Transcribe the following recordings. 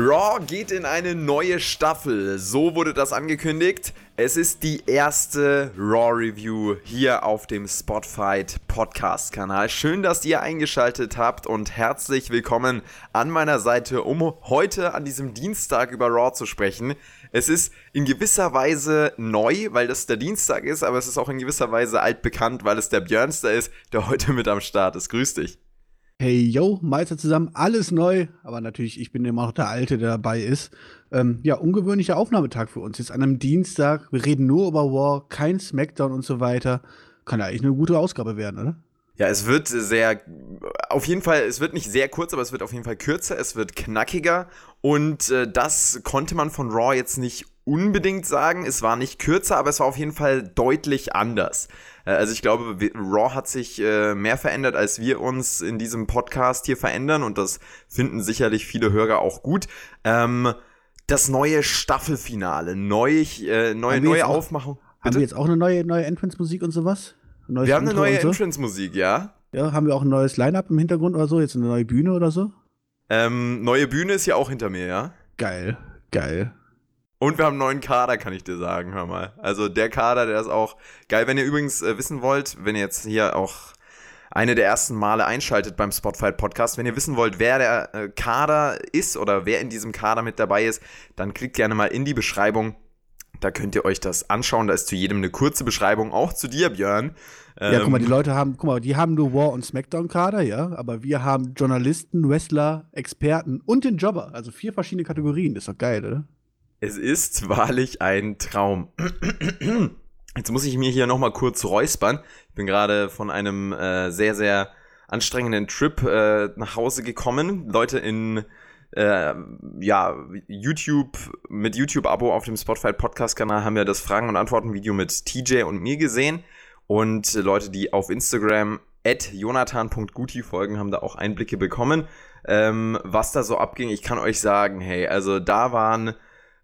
Raw geht in eine neue Staffel. So wurde das angekündigt. Es ist die erste Raw Review hier auf dem Spotfight Podcast Kanal. Schön, dass ihr eingeschaltet habt und herzlich willkommen an meiner Seite, um heute an diesem Dienstag über Raw zu sprechen. Es ist in gewisser Weise neu, weil das der Dienstag ist, aber es ist auch in gewisser Weise altbekannt, weil es der Björnster ist, der heute mit am Start ist. Grüß dich. Hey, yo, Meister zusammen, alles neu. Aber natürlich, ich bin immer noch der Alte, der dabei ist. Ähm, ja, ungewöhnlicher Aufnahmetag für uns. Jetzt an einem Dienstag. Wir reden nur über War, kein Smackdown und so weiter. Kann ja eigentlich eine gute Ausgabe werden, oder? Ja, es wird sehr, auf jeden Fall, es wird nicht sehr kurz, aber es wird auf jeden Fall kürzer, es wird knackiger und äh, das konnte man von Raw jetzt nicht unbedingt sagen. Es war nicht kürzer, aber es war auf jeden Fall deutlich anders. Äh, also ich glaube, Raw hat sich äh, mehr verändert, als wir uns in diesem Podcast hier verändern und das finden sicherlich viele Hörer auch gut. Ähm, das neue Staffelfinale, neu, äh, neue, neue Aufmachung. Bitte? Haben wir jetzt auch eine neue, neue Entrance-Musik und sowas? wir haben eine neue so? Entrance-Musik, ja. Ja, haben wir auch ein neues Line-Up im Hintergrund oder so? Jetzt eine neue Bühne oder so? Ähm, neue Bühne ist ja auch hinter mir, ja. Geil, geil. Und wir haben einen neuen Kader, kann ich dir sagen, hör mal. Also der Kader, der ist auch geil. Wenn ihr übrigens äh, wissen wollt, wenn ihr jetzt hier auch eine der ersten Male einschaltet beim Spotfight Podcast. Wenn ihr wissen wollt, wer der äh, Kader ist oder wer in diesem Kader mit dabei ist, dann klickt gerne mal in die Beschreibung. Da könnt ihr euch das anschauen. Da ist zu jedem eine kurze Beschreibung, auch zu dir, Björn. Ähm, ja, guck mal, die ähm, Leute haben, guck mal, die haben nur War- und Smackdown-Kader, ja, aber wir haben Journalisten, Wrestler, Experten und den Jobber. Also vier verschiedene Kategorien. Das ist doch geil, oder? Es ist wahrlich ein Traum. Jetzt muss ich mir hier nochmal kurz räuspern. Ich bin gerade von einem äh, sehr, sehr anstrengenden Trip äh, nach Hause gekommen. Leute in äh, ja, YouTube, mit YouTube-Abo auf dem Spotify Podcast-Kanal haben ja das Fragen- und Antworten-Video mit TJ und mir gesehen. Und Leute, die auf Instagram at jonathan.guti folgen, haben da auch Einblicke bekommen, ähm, was da so abging. Ich kann euch sagen, hey, also da waren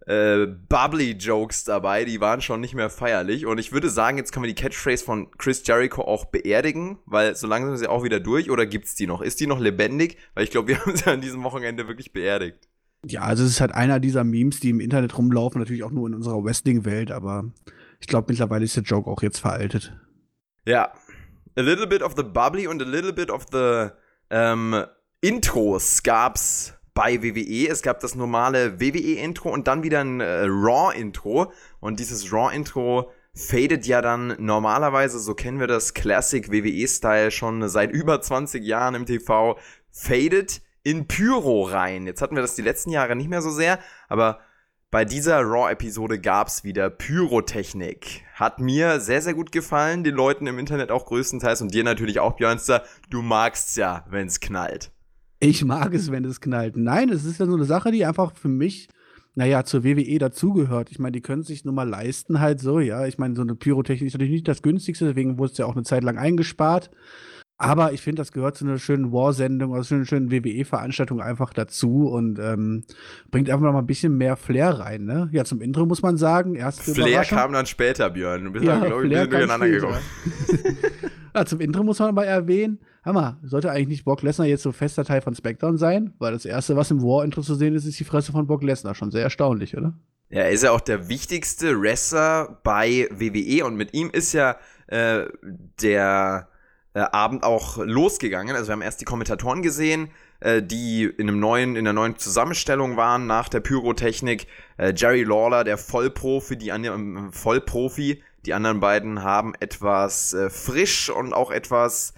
äh, bubbly Jokes dabei, die waren schon nicht mehr feierlich. Und ich würde sagen, jetzt können wir die Catchphrase von Chris Jericho auch beerdigen, weil so langsam ist sie auch wieder durch. Oder gibt's die noch? Ist die noch lebendig? Weil ich glaube, wir haben sie an diesem Wochenende wirklich beerdigt. Ja, also es ist halt einer dieser Memes, die im Internet rumlaufen, natürlich auch nur in unserer Wrestling-Welt, aber ich glaube, mittlerweile ist der Joke auch jetzt veraltet. Ja. A little bit of the bubbly und a little bit of the ähm, Intros gab's bei WWE. Es gab das normale WWE-Intro und dann wieder ein äh, Raw-Intro. Und dieses Raw-Intro fadet ja dann normalerweise, so kennen wir das Classic WWE-Style schon seit über 20 Jahren im TV, fadet in Pyro rein. Jetzt hatten wir das die letzten Jahre nicht mehr so sehr, aber bei dieser Raw-Episode gab es wieder Pyrotechnik. Hat mir sehr, sehr gut gefallen, den Leuten im Internet auch größtenteils und dir natürlich auch, Björnster. Du magst's ja, wenn's knallt. Ich mag es, wenn es knallt. Nein, es ist ja so eine Sache, die einfach für mich, naja, zur WWE dazugehört. Ich meine, die können sich nur mal leisten, halt so, ja. Ich meine, so eine Pyrotechnik ist natürlich nicht das günstigste, deswegen wurde es ja auch eine Zeit lang eingespart. Aber ich finde, das gehört zu einer schönen War-Sendung, also zu einer schönen WWE-Veranstaltung einfach dazu und ähm, bringt einfach noch mal ein bisschen mehr Flair rein. Ne? Ja, zum Intro muss man sagen, erst Flair kam dann später, Björn. Du bist ja, dann, glaube ich, ein bisschen durcheinander gekommen. ja, zum Intro muss man aber erwähnen, Hammer, sollte eigentlich nicht Brock Lesnar jetzt so fester Teil von SmackDown sein? Weil das Erste, was im War-Intro zu sehen ist, ist die Fresse von Brock Lesnar. Schon sehr erstaunlich, oder? Ja, er ist ja auch der wichtigste Wrestler bei WWE und mit ihm ist ja äh, der äh, Abend auch losgegangen. Also wir haben erst die Kommentatoren gesehen, äh, die in einem neuen, in der neuen Zusammenstellung waren nach der Pyrotechnik. Äh, Jerry Lawler, der Vollprofi, die anderen Vollprofi, die anderen beiden haben etwas äh, frisch und auch etwas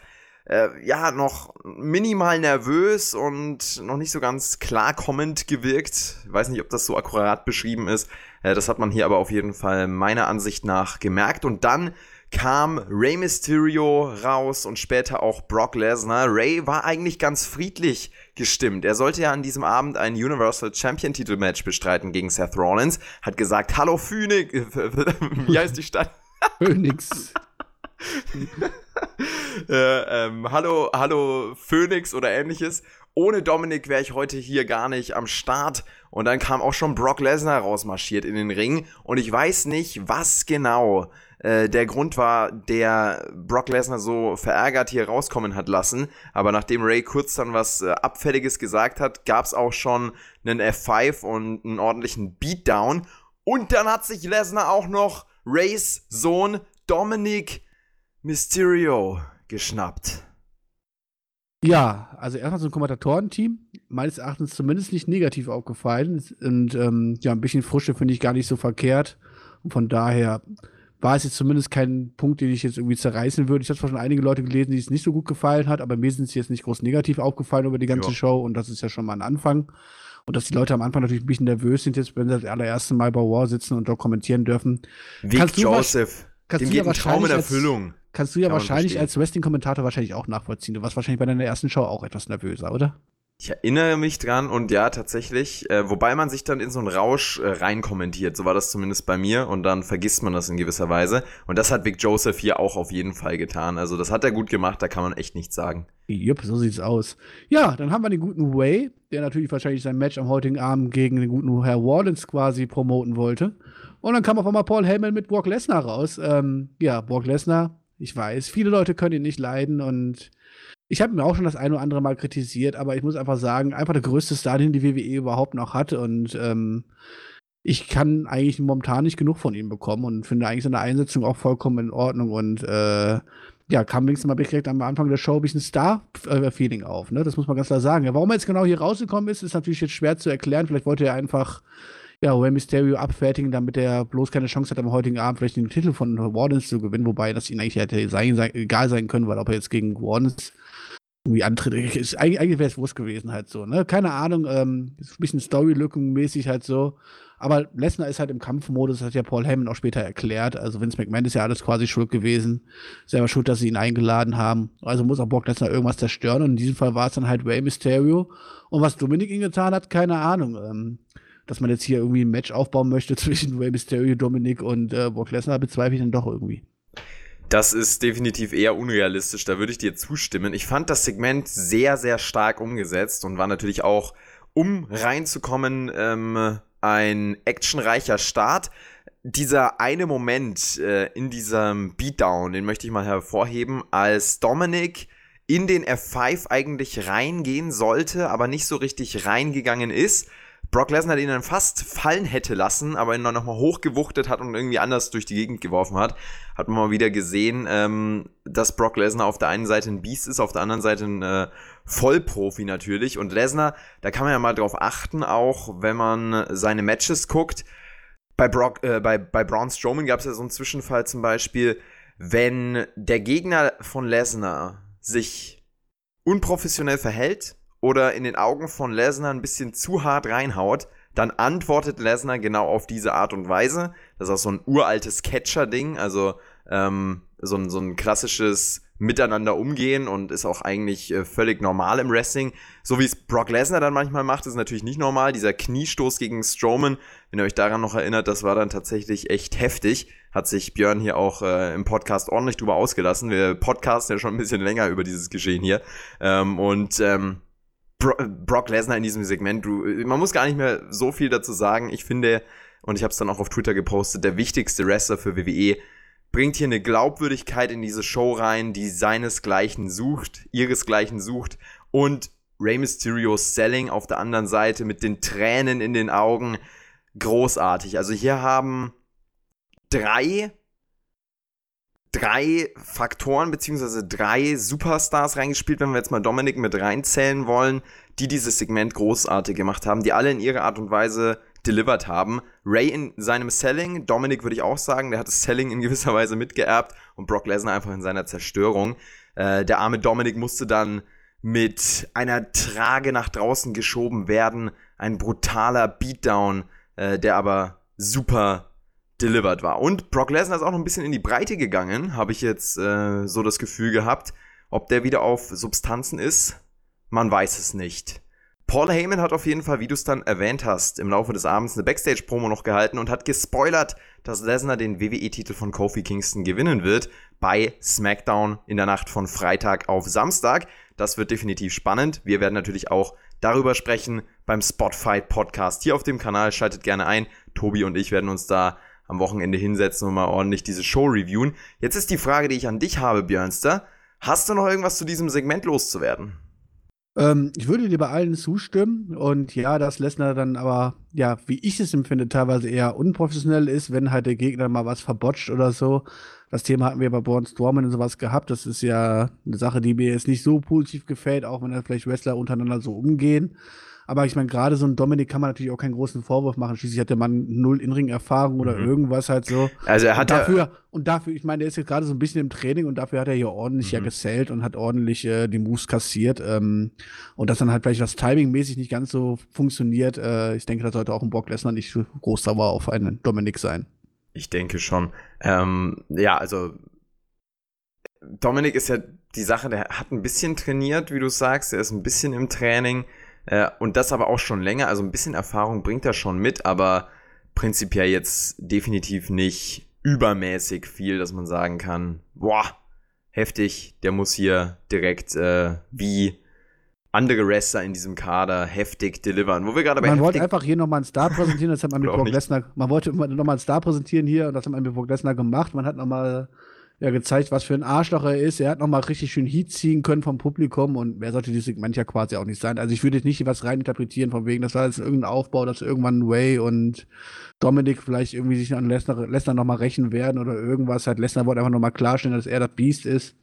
äh, ja, noch minimal nervös und noch nicht so ganz klarkommend gewirkt. Ich weiß nicht, ob das so akkurat beschrieben ist. Äh, das hat man hier aber auf jeden Fall meiner Ansicht nach gemerkt. Und dann kam Rey Mysterio raus und später auch Brock Lesnar. Rey war eigentlich ganz friedlich gestimmt. Er sollte ja an diesem Abend ein Universal Champion Titelmatch bestreiten gegen Seth Rollins. Hat gesagt, hallo Phoenix, wie heißt die Stadt? Phoenix. äh, ähm, hallo, hallo Phoenix oder ähnliches. Ohne Dominik wäre ich heute hier gar nicht am Start. Und dann kam auch schon Brock Lesnar rausmarschiert in den Ring. Und ich weiß nicht, was genau äh, der Grund war, der Brock Lesnar so verärgert hier rauskommen hat lassen. Aber nachdem Ray kurz dann was äh, Abfälliges gesagt hat, gab es auch schon einen F5 und einen ordentlichen Beatdown. Und dann hat sich Lesnar auch noch Rays Sohn Dominic Mysterio geschnappt. Ja, also erstmal so ein Kommentatorenteam, meines Erachtens zumindest nicht negativ aufgefallen. Und ähm, ja, ein bisschen Frische finde ich gar nicht so verkehrt. Und von daher war es jetzt zumindest kein Punkt, den ich jetzt irgendwie zerreißen würde. Ich habe zwar schon einige Leute gelesen, die es nicht so gut gefallen hat, aber mir sind sie jetzt nicht groß negativ aufgefallen über die ganze ja. Show und das ist ja schon mal ein Anfang. Und dass die Leute am Anfang natürlich ein bisschen nervös sind, jetzt, wenn sie das allererste Mal bei War sitzen und dort kommentieren dürfen. Vic kannst Joseph, kannst dem geht ein Traum in Erfüllung. Als, kannst du ja wahrscheinlich als Wrestling-Kommentator wahrscheinlich auch nachvollziehen. Du warst wahrscheinlich bei deiner ersten Show auch etwas nervöser, oder? Ich erinnere mich dran und ja, tatsächlich, äh, wobei man sich dann in so einen Rausch äh, rein kommentiert, so war das zumindest bei mir und dann vergisst man das in gewisser Weise und das hat Vic Joseph hier auch auf jeden Fall getan, also das hat er gut gemacht, da kann man echt nichts sagen. Jupp, so sieht's aus. Ja, dann haben wir den guten Way, der natürlich wahrscheinlich sein Match am heutigen Abend gegen den guten Herr Wallens quasi promoten wollte und dann kam auf einmal Paul Heyman mit Brock Lesnar raus. Ähm, ja, Brock Lesnar, ich weiß, viele Leute können ihn nicht leiden und ich habe mir auch schon das ein oder andere Mal kritisiert, aber ich muss einfach sagen, einfach der größte Star, den die WWE überhaupt noch hat. Und ähm, ich kann eigentlich momentan nicht genug von ihm bekommen und finde eigentlich seine Einsetzung auch vollkommen in Ordnung. Und äh, ja, kam wenigstens mal direkt am Anfang der Show ein bisschen Star-Feeling auf. Ne? Das muss man ganz klar sagen. Warum er jetzt genau hier rausgekommen ist, ist natürlich jetzt schwer zu erklären. Vielleicht wollte er einfach ja, Rey Mysterio abfertigen, damit er bloß keine Chance hat, am heutigen Abend vielleicht den Titel von Wardens zu gewinnen, wobei das ihm eigentlich hätte sein, sein, egal sein können, weil ob er jetzt gegen Wardens irgendwie antritt. Ist, eigentlich eigentlich wäre es Wurst gewesen halt so, ne? Keine Ahnung, ähm, ist ein bisschen Story-Lücken-mäßig halt so. Aber Lesnar ist halt im Kampfmodus, das hat ja Paul Heyman auch später erklärt. Also Vince McMahon ist ja alles quasi schuld gewesen. Selber schuld, dass sie ihn eingeladen haben. Also muss auch Brock Lesnar irgendwas zerstören. Und in diesem Fall war es dann halt Rey Mysterio. Und was Dominik ihn getan hat, keine Ahnung. Ähm, dass man jetzt hier irgendwie ein Match aufbauen möchte zwischen Rey Mysterio, Dominik und äh, Brock Lesnar, bezweifle ich dann doch irgendwie. Das ist definitiv eher unrealistisch, da würde ich dir zustimmen. Ich fand das Segment sehr, sehr stark umgesetzt und war natürlich auch, um reinzukommen, ähm, ein actionreicher Start. Dieser eine Moment äh, in diesem Beatdown, den möchte ich mal hervorheben, als Dominic in den F5 eigentlich reingehen sollte, aber nicht so richtig reingegangen ist Brock Lesnar ihn dann fast fallen hätte lassen, aber ihn dann nochmal hochgewuchtet hat und irgendwie anders durch die Gegend geworfen hat, hat man mal wieder gesehen, ähm, dass Brock Lesnar auf der einen Seite ein Biest ist, auf der anderen Seite ein äh, Vollprofi natürlich. Und Lesnar, da kann man ja mal drauf achten, auch wenn man seine Matches guckt. Bei, Brock, äh, bei, bei Braun Strowman gab es ja so einen Zwischenfall zum Beispiel, wenn der Gegner von Lesnar sich unprofessionell verhält, oder in den Augen von Lesnar ein bisschen zu hart reinhaut, dann antwortet Lesnar genau auf diese Art und Weise. Das ist auch so ein uraltes Catcher-Ding, also ähm, so, ein, so ein klassisches Miteinander umgehen und ist auch eigentlich äh, völlig normal im Wrestling. So wie es Brock Lesnar dann manchmal macht, ist natürlich nicht normal. Dieser Kniestoß gegen Strowman, wenn ihr euch daran noch erinnert, das war dann tatsächlich echt heftig. Hat sich Björn hier auch äh, im Podcast ordentlich drüber ausgelassen. Wir podcasten ja schon ein bisschen länger über dieses Geschehen hier. Ähm, und ähm, Bro Brock Lesnar in diesem Segment, du, man muss gar nicht mehr so viel dazu sagen. Ich finde, und ich habe es dann auch auf Twitter gepostet, der wichtigste Wrestler für WWE bringt hier eine Glaubwürdigkeit in diese Show rein, die seinesgleichen sucht, ihresgleichen sucht und Rey Mysterio's Selling auf der anderen Seite mit den Tränen in den Augen großartig. Also hier haben drei drei Faktoren beziehungsweise drei Superstars reingespielt, wenn wir jetzt mal Dominik mit reinzählen wollen, die dieses Segment großartig gemacht haben, die alle in ihrer Art und Weise delivered haben. Ray in seinem Selling, Dominik würde ich auch sagen, der hat das Selling in gewisser Weise mitgeerbt und Brock Lesnar einfach in seiner Zerstörung. Äh, der arme Dominik musste dann mit einer Trage nach draußen geschoben werden. Ein brutaler Beatdown, äh, der aber super delivered war. Und Brock Lesnar ist auch noch ein bisschen in die Breite gegangen, habe ich jetzt äh, so das Gefühl gehabt. Ob der wieder auf Substanzen ist, man weiß es nicht. Paul Heyman hat auf jeden Fall, wie du es dann erwähnt hast, im Laufe des Abends eine Backstage-Promo noch gehalten und hat gespoilert, dass Lesnar den WWE-Titel von Kofi Kingston gewinnen wird bei SmackDown in der Nacht von Freitag auf Samstag. Das wird definitiv spannend. Wir werden natürlich auch darüber sprechen beim Spotfight Podcast hier auf dem Kanal. Schaltet gerne ein. Tobi und ich werden uns da am Wochenende hinsetzen und mal ordentlich diese Show reviewen. Jetzt ist die Frage, die ich an dich habe, Björnster. Hast du noch irgendwas zu diesem Segment loszuwerden? Ähm, ich würde dir bei allen zustimmen und ja, dass Lesnar dann aber, ja, wie ich es empfinde, teilweise eher unprofessionell ist, wenn halt der Gegner mal was verbotscht oder so. Das Thema hatten wir bei Braun Strowman und sowas gehabt. Das ist ja eine Sache, die mir jetzt nicht so positiv gefällt, auch wenn dann vielleicht Wrestler untereinander so umgehen. Aber ich meine, gerade so ein Dominik kann man natürlich auch keinen großen Vorwurf machen. Schließlich hat der Mann null Inring-Erfahrung oder mhm. irgendwas halt so. Also er hat und dafür, ja und dafür, ich meine, der ist jetzt gerade so ein bisschen im Training und dafür hat er hier ordentlich mhm. ja gesellt und hat ordentlich äh, die Moves kassiert. Ähm, und dass dann halt vielleicht das Timing-mäßig nicht ganz so funktioniert. Äh, ich denke, da sollte auch ein Brock Lesnar nicht groß sauer auf einen Dominik sein. Ich denke schon. Ähm, ja, also Dominik ist ja die Sache, der hat ein bisschen trainiert, wie du sagst, er ist ein bisschen im Training. Äh, und das aber auch schon länger. Also ein bisschen Erfahrung bringt er schon mit, aber prinzipiell jetzt definitiv nicht übermäßig viel, dass man sagen kann, boah, heftig, der muss hier direkt äh, wie andere Wrestler in diesem Kader heftig delivern. Wo wir gerade bei Man wollte einfach hier nochmal einen Star präsentieren, das hat man mit Brock Lesnar, man wollte nochmal einen Star präsentieren hier und das hat man mit Brock Lesnar gemacht. Man hat nochmal ja gezeigt, was für ein Arschloch er ist. Er hat nochmal richtig schön Heat ziehen können vom Publikum und mehr sollte dieses Segment ja quasi auch nicht sein. Also ich würde jetzt nicht was reininterpretieren von wegen, das war jetzt irgendein Aufbau, dass irgendwann Way und Dominik vielleicht irgendwie sich an Lesnar, Lesnar nochmal rächen werden oder irgendwas. Halt Lesnar wollte einfach nochmal klarstellen, dass er das Beast ist.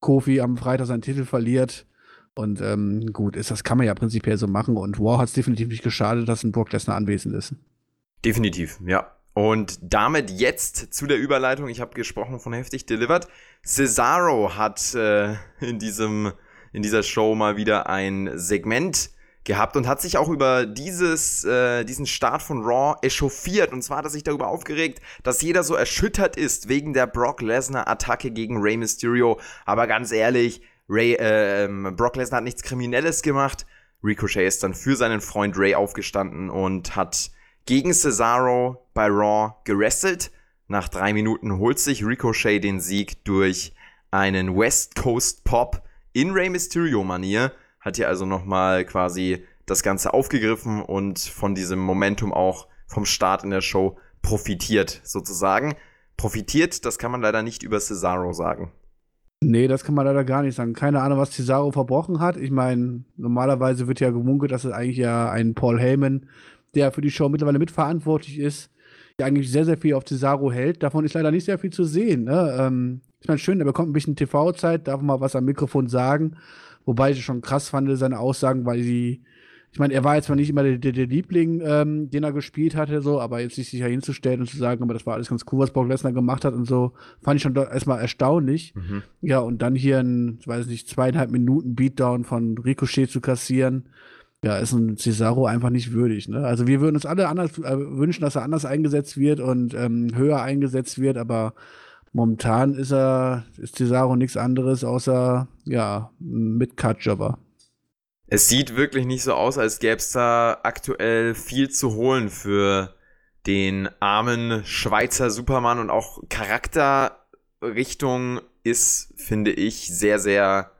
Kofi am Freitag seinen Titel verliert. Und ähm, gut, ist, das kann man ja prinzipiell so machen. Und War hat es definitiv nicht geschadet, dass ein Brock Lesnar anwesend ist. Definitiv, ja. Und damit jetzt zu der Überleitung. Ich habe gesprochen von heftig delivered. Cesaro hat äh, in diesem in dieser Show mal wieder ein Segment gehabt und hat sich auch über dieses, äh, diesen Start von Raw echauffiert. Und zwar hat er sich darüber aufgeregt, dass jeder so erschüttert ist wegen der Brock Lesnar-Attacke gegen Rey Mysterio. Aber ganz ehrlich, Ray, äh, Brock Lesnar hat nichts Kriminelles gemacht. Ricochet ist dann für seinen Freund Ray aufgestanden und hat gegen Cesaro bei Raw gerestelt. Nach drei Minuten holt sich Ricochet den Sieg durch einen West Coast Pop in Rey Mysterio Manier. Hat hier also nochmal quasi das Ganze aufgegriffen und von diesem Momentum auch vom Start in der Show profitiert, sozusagen. Profitiert, das kann man leider nicht über Cesaro sagen. Nee, das kann man leider gar nicht sagen. Keine Ahnung, was Cesaro verbrochen hat. Ich meine, normalerweise wird ja gemunkelt, dass es eigentlich ja ein Paul Heyman der für die Show mittlerweile mitverantwortlich ist, der eigentlich sehr, sehr viel auf Cesaro hält. Davon ist leider nicht sehr viel zu sehen. Ne? Ähm, ich meine, schön, er bekommt ein bisschen TV-Zeit, darf mal was am Mikrofon sagen. Wobei ich schon krass fand, seine Aussagen, weil sie, ich meine, er war jetzt zwar nicht immer der, der, der Liebling, ähm, den er gespielt hatte, so, aber jetzt sich sicher hinzustellen und zu sagen, aber das war alles ganz cool, was Brock Lesnar gemacht hat und so, fand ich schon erstmal erstaunlich. Mhm. Ja, und dann hier ein, ich weiß nicht, zweieinhalb Minuten Beatdown von Ricochet zu kassieren ja, ist ein Cesaro einfach nicht würdig. Ne? Also wir würden uns alle anders äh, wünschen, dass er anders eingesetzt wird und ähm, höher eingesetzt wird, aber momentan ist er, ist Cesaro nichts anderes außer ja, mit Cut-Jobber. Es sieht wirklich nicht so aus, als gäbe es da aktuell viel zu holen für den armen Schweizer Superman und auch Charakterrichtung ist, finde ich, sehr, sehr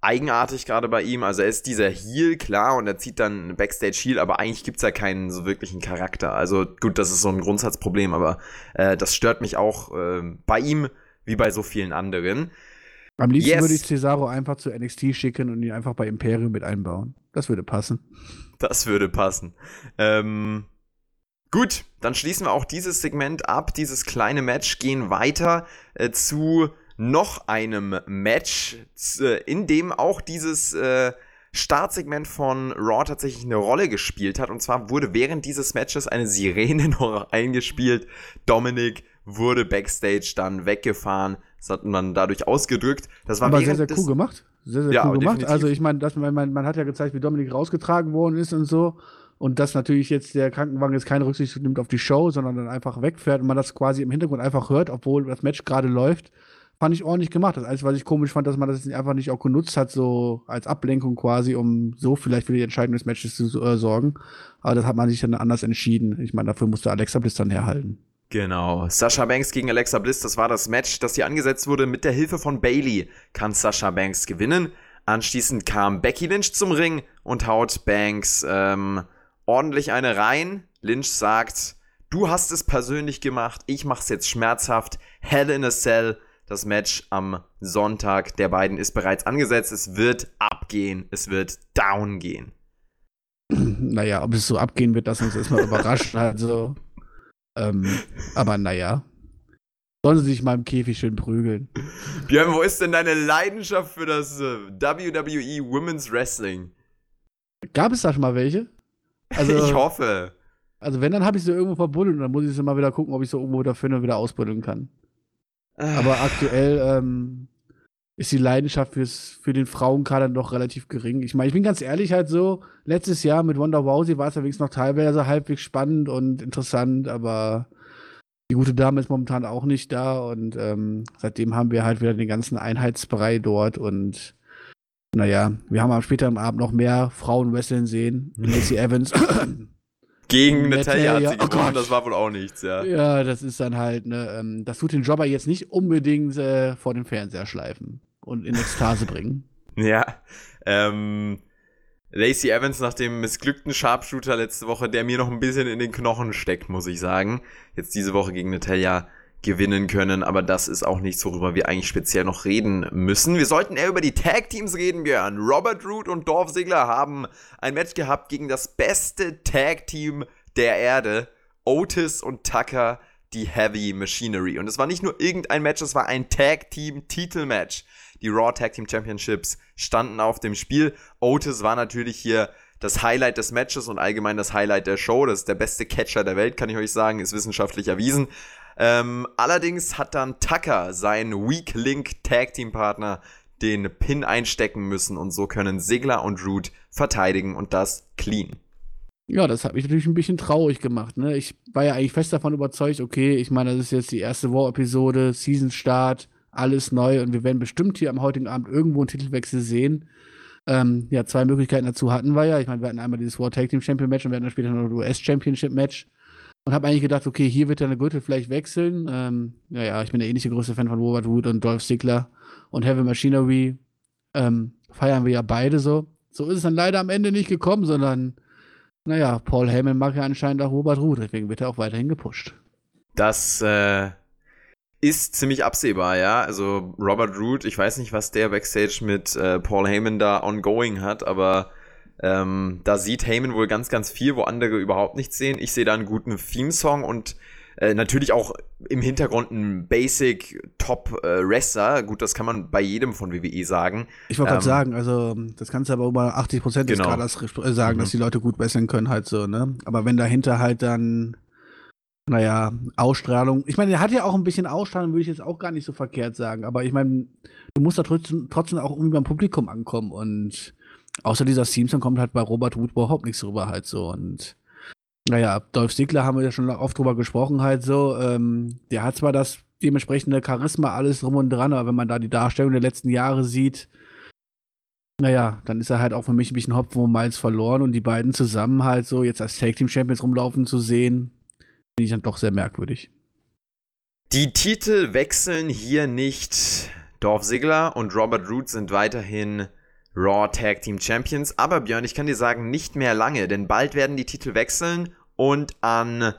eigenartig gerade bei ihm. Also er ist dieser Heal, klar, und er zieht dann Backstage Heal, aber eigentlich gibt es ja keinen so wirklichen Charakter. Also gut, das ist so ein Grundsatzproblem, aber äh, das stört mich auch äh, bei ihm wie bei so vielen anderen. Am liebsten yes. würde ich Cesaro einfach zu NXT schicken und ihn einfach bei Imperium mit einbauen. Das würde passen. Das würde passen. Ähm, gut, dann schließen wir auch dieses Segment ab, dieses kleine Match, gehen weiter äh, zu noch einem Match, äh, in dem auch dieses äh, Startsegment von Raw tatsächlich eine Rolle gespielt hat. Und zwar wurde während dieses Matches eine Sirene noch eingespielt. Dominik wurde backstage dann weggefahren. Das hat man dadurch ausgedrückt. Das war Aber sehr, sehr cool gemacht. Sehr, sehr ja, cool gemacht. Definitiv. Also ich meine, man, man hat ja gezeigt, wie Dominik rausgetragen worden ist und so. Und dass natürlich jetzt der Krankenwagen jetzt keine Rücksicht nimmt auf die Show, sondern dann einfach wegfährt und man das quasi im Hintergrund einfach hört, obwohl das Match gerade läuft fand ich ordentlich gemacht. Das Einzige, was ich komisch fand, dass man das einfach nicht auch genutzt hat, so als Ablenkung quasi, um so vielleicht für die Entscheidung des Matches zu äh, sorgen. Aber das hat man sich dann anders entschieden. Ich meine, dafür musste Alexa Bliss dann herhalten. Genau. Sasha Banks gegen Alexa Bliss, das war das Match, das hier angesetzt wurde. Mit der Hilfe von Bailey kann Sasha Banks gewinnen. Anschließend kam Becky Lynch zum Ring und haut Banks ähm, ordentlich eine rein. Lynch sagt, du hast es persönlich gemacht, ich mach's jetzt schmerzhaft. Hell in a Cell. Das Match am Sonntag der beiden ist bereits angesetzt. Es wird abgehen. Es wird down gehen. Naja, ob es so abgehen wird, das uns erstmal überrascht. Also, ähm, aber naja. Sollen sie sich mal im Käfig schön prügeln. Björn, wo ist denn deine Leidenschaft für das äh, WWE Women's Wrestling? Gab es da schon mal welche? Also, ich hoffe. Also wenn, dann habe ich sie irgendwo verbuddelt und dann muss ich sie mal wieder gucken, ob ich sie irgendwo dafür wieder ausbuddeln kann. Aber aktuell ähm, ist die Leidenschaft fürs, für den Frauenkader doch relativ gering. Ich meine, ich bin ganz ehrlich halt so, letztes Jahr mit Wonder Wowsy war es wenigstens noch teilweise halbwegs spannend und interessant, aber die gute Dame ist momentan auch nicht da und ähm, seitdem haben wir halt wieder den ganzen Einheitsbrei dort und naja, wir haben am späteren Abend noch mehr Frauen wresteln sehen. Lacey Evans Gegen Natalia hat sie oh gewonnen, das war wohl auch nichts, ja. Ja, das ist dann halt, ne, ähm, das tut den Jobber jetzt nicht unbedingt äh, vor den Fernseher schleifen und in Ekstase bringen. Ja, ähm, Lacey Evans nach dem missglückten Sharpshooter letzte Woche, der mir noch ein bisschen in den Knochen steckt, muss ich sagen. Jetzt diese Woche gegen Natalia gewinnen können, aber das ist auch nichts, worüber wir eigentlich speziell noch reden müssen. Wir sollten eher über die Tag Teams reden, Björn. Robert Root und Dorf Ziggler haben ein Match gehabt gegen das beste Tag Team der Erde, Otis und Tucker, die Heavy Machinery. Und es war nicht nur irgendein Match, es war ein Tag Team Titelmatch. Die Raw Tag Team Championships standen auf dem Spiel. Otis war natürlich hier das Highlight des Matches und allgemein das Highlight der Show. Das ist der beste Catcher der Welt, kann ich euch sagen, ist wissenschaftlich erwiesen. Ähm, allerdings hat dann Tucker, sein Weak Link Tag Team Partner, den Pin einstecken müssen und so können Sigler und Root verteidigen und das clean. Ja, das hat mich natürlich ein bisschen traurig gemacht. Ne? Ich war ja eigentlich fest davon überzeugt, okay, ich meine, das ist jetzt die erste War-Episode, Season-Start, alles neu und wir werden bestimmt hier am heutigen Abend irgendwo einen Titelwechsel sehen. Ähm, ja, zwei Möglichkeiten dazu hatten wir ja. Ich meine, wir hatten einmal dieses War Tag Team Champion Match und wir hatten dann später noch ein US Championship Match und habe eigentlich gedacht, okay, hier wird der Gürtel vielleicht wechseln. Ähm, ja, ja, ich bin der ähnliche größte Fan von Robert Wood und Dolph Ziggler und Heavy Machinery. Ähm, feiern wir ja beide so. So ist es dann leider am Ende nicht gekommen, sondern, naja, Paul Heyman mag ja anscheinend auch Robert Root, deswegen wird er auch weiterhin gepusht. Das äh, ist ziemlich absehbar, ja. Also Robert Root, ich weiß nicht, was der Backstage mit äh, Paul Heyman da ongoing hat, aber ähm, da sieht Heyman wohl ganz, ganz viel, wo andere überhaupt nichts sehen. Ich sehe da einen guten Theme-Song und äh, natürlich auch im Hintergrund ein Basic Top äh, Wrestler. Gut, das kann man bei jedem von WWE sagen. Ich wollte ähm, gerade sagen, also das kannst du aber über 80 Prozent des genau. Kaders äh, sagen, mhm. dass die Leute gut wresteln können halt so, ne? Aber wenn dahinter halt dann naja, Ausstrahlung. Ich meine, er hat ja auch ein bisschen Ausstrahlung, würde ich jetzt auch gar nicht so verkehrt sagen. Aber ich meine, du musst da trotzdem, trotzdem auch irgendwie beim Publikum ankommen. Und außer dieser Simpson kommt halt bei Robert Wood überhaupt nichts rüber halt so. Und naja, Dolph Ziggler haben wir ja schon oft drüber gesprochen halt so. Ähm, der hat zwar das dementsprechende Charisma, alles drum und dran, aber wenn man da die Darstellung der letzten Jahre sieht, naja, dann ist er halt auch für mich ein bisschen Hopfen und Malz verloren und die beiden zusammen halt so jetzt als Tag Team Champions rumlaufen zu sehen, finde ich dann doch sehr merkwürdig. Die Titel wechseln hier nicht. Dolph Ziggler und Robert Root sind weiterhin Raw Tag Team Champions. Aber Björn, ich kann dir sagen, nicht mehr lange, denn bald werden die Titel wechseln und an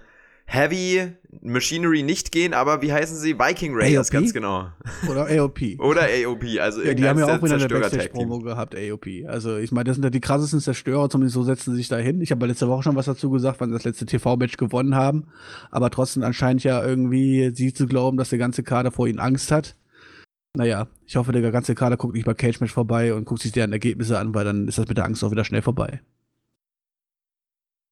Heavy Machinery nicht gehen, aber wie heißen sie? Viking Raiders, ganz genau. Oder AOP. Oder AOP, also ja, Die haben ja auch wieder eine Backstage-Promo gehabt, AOP. Also ich meine, das sind ja die krassesten Zerstörer, zumindest so setzen sie sich da hin. Ich habe letzte Woche schon was dazu gesagt, wann sie das letzte TV-Match gewonnen haben. Aber trotzdem anscheinend ja irgendwie sie zu glauben, dass der ganze Kader vor ihnen Angst hat. Naja, ich hoffe, der ganze Kader guckt nicht bei Cage Match vorbei und guckt sich deren Ergebnisse an, weil dann ist das mit der Angst auch wieder schnell vorbei.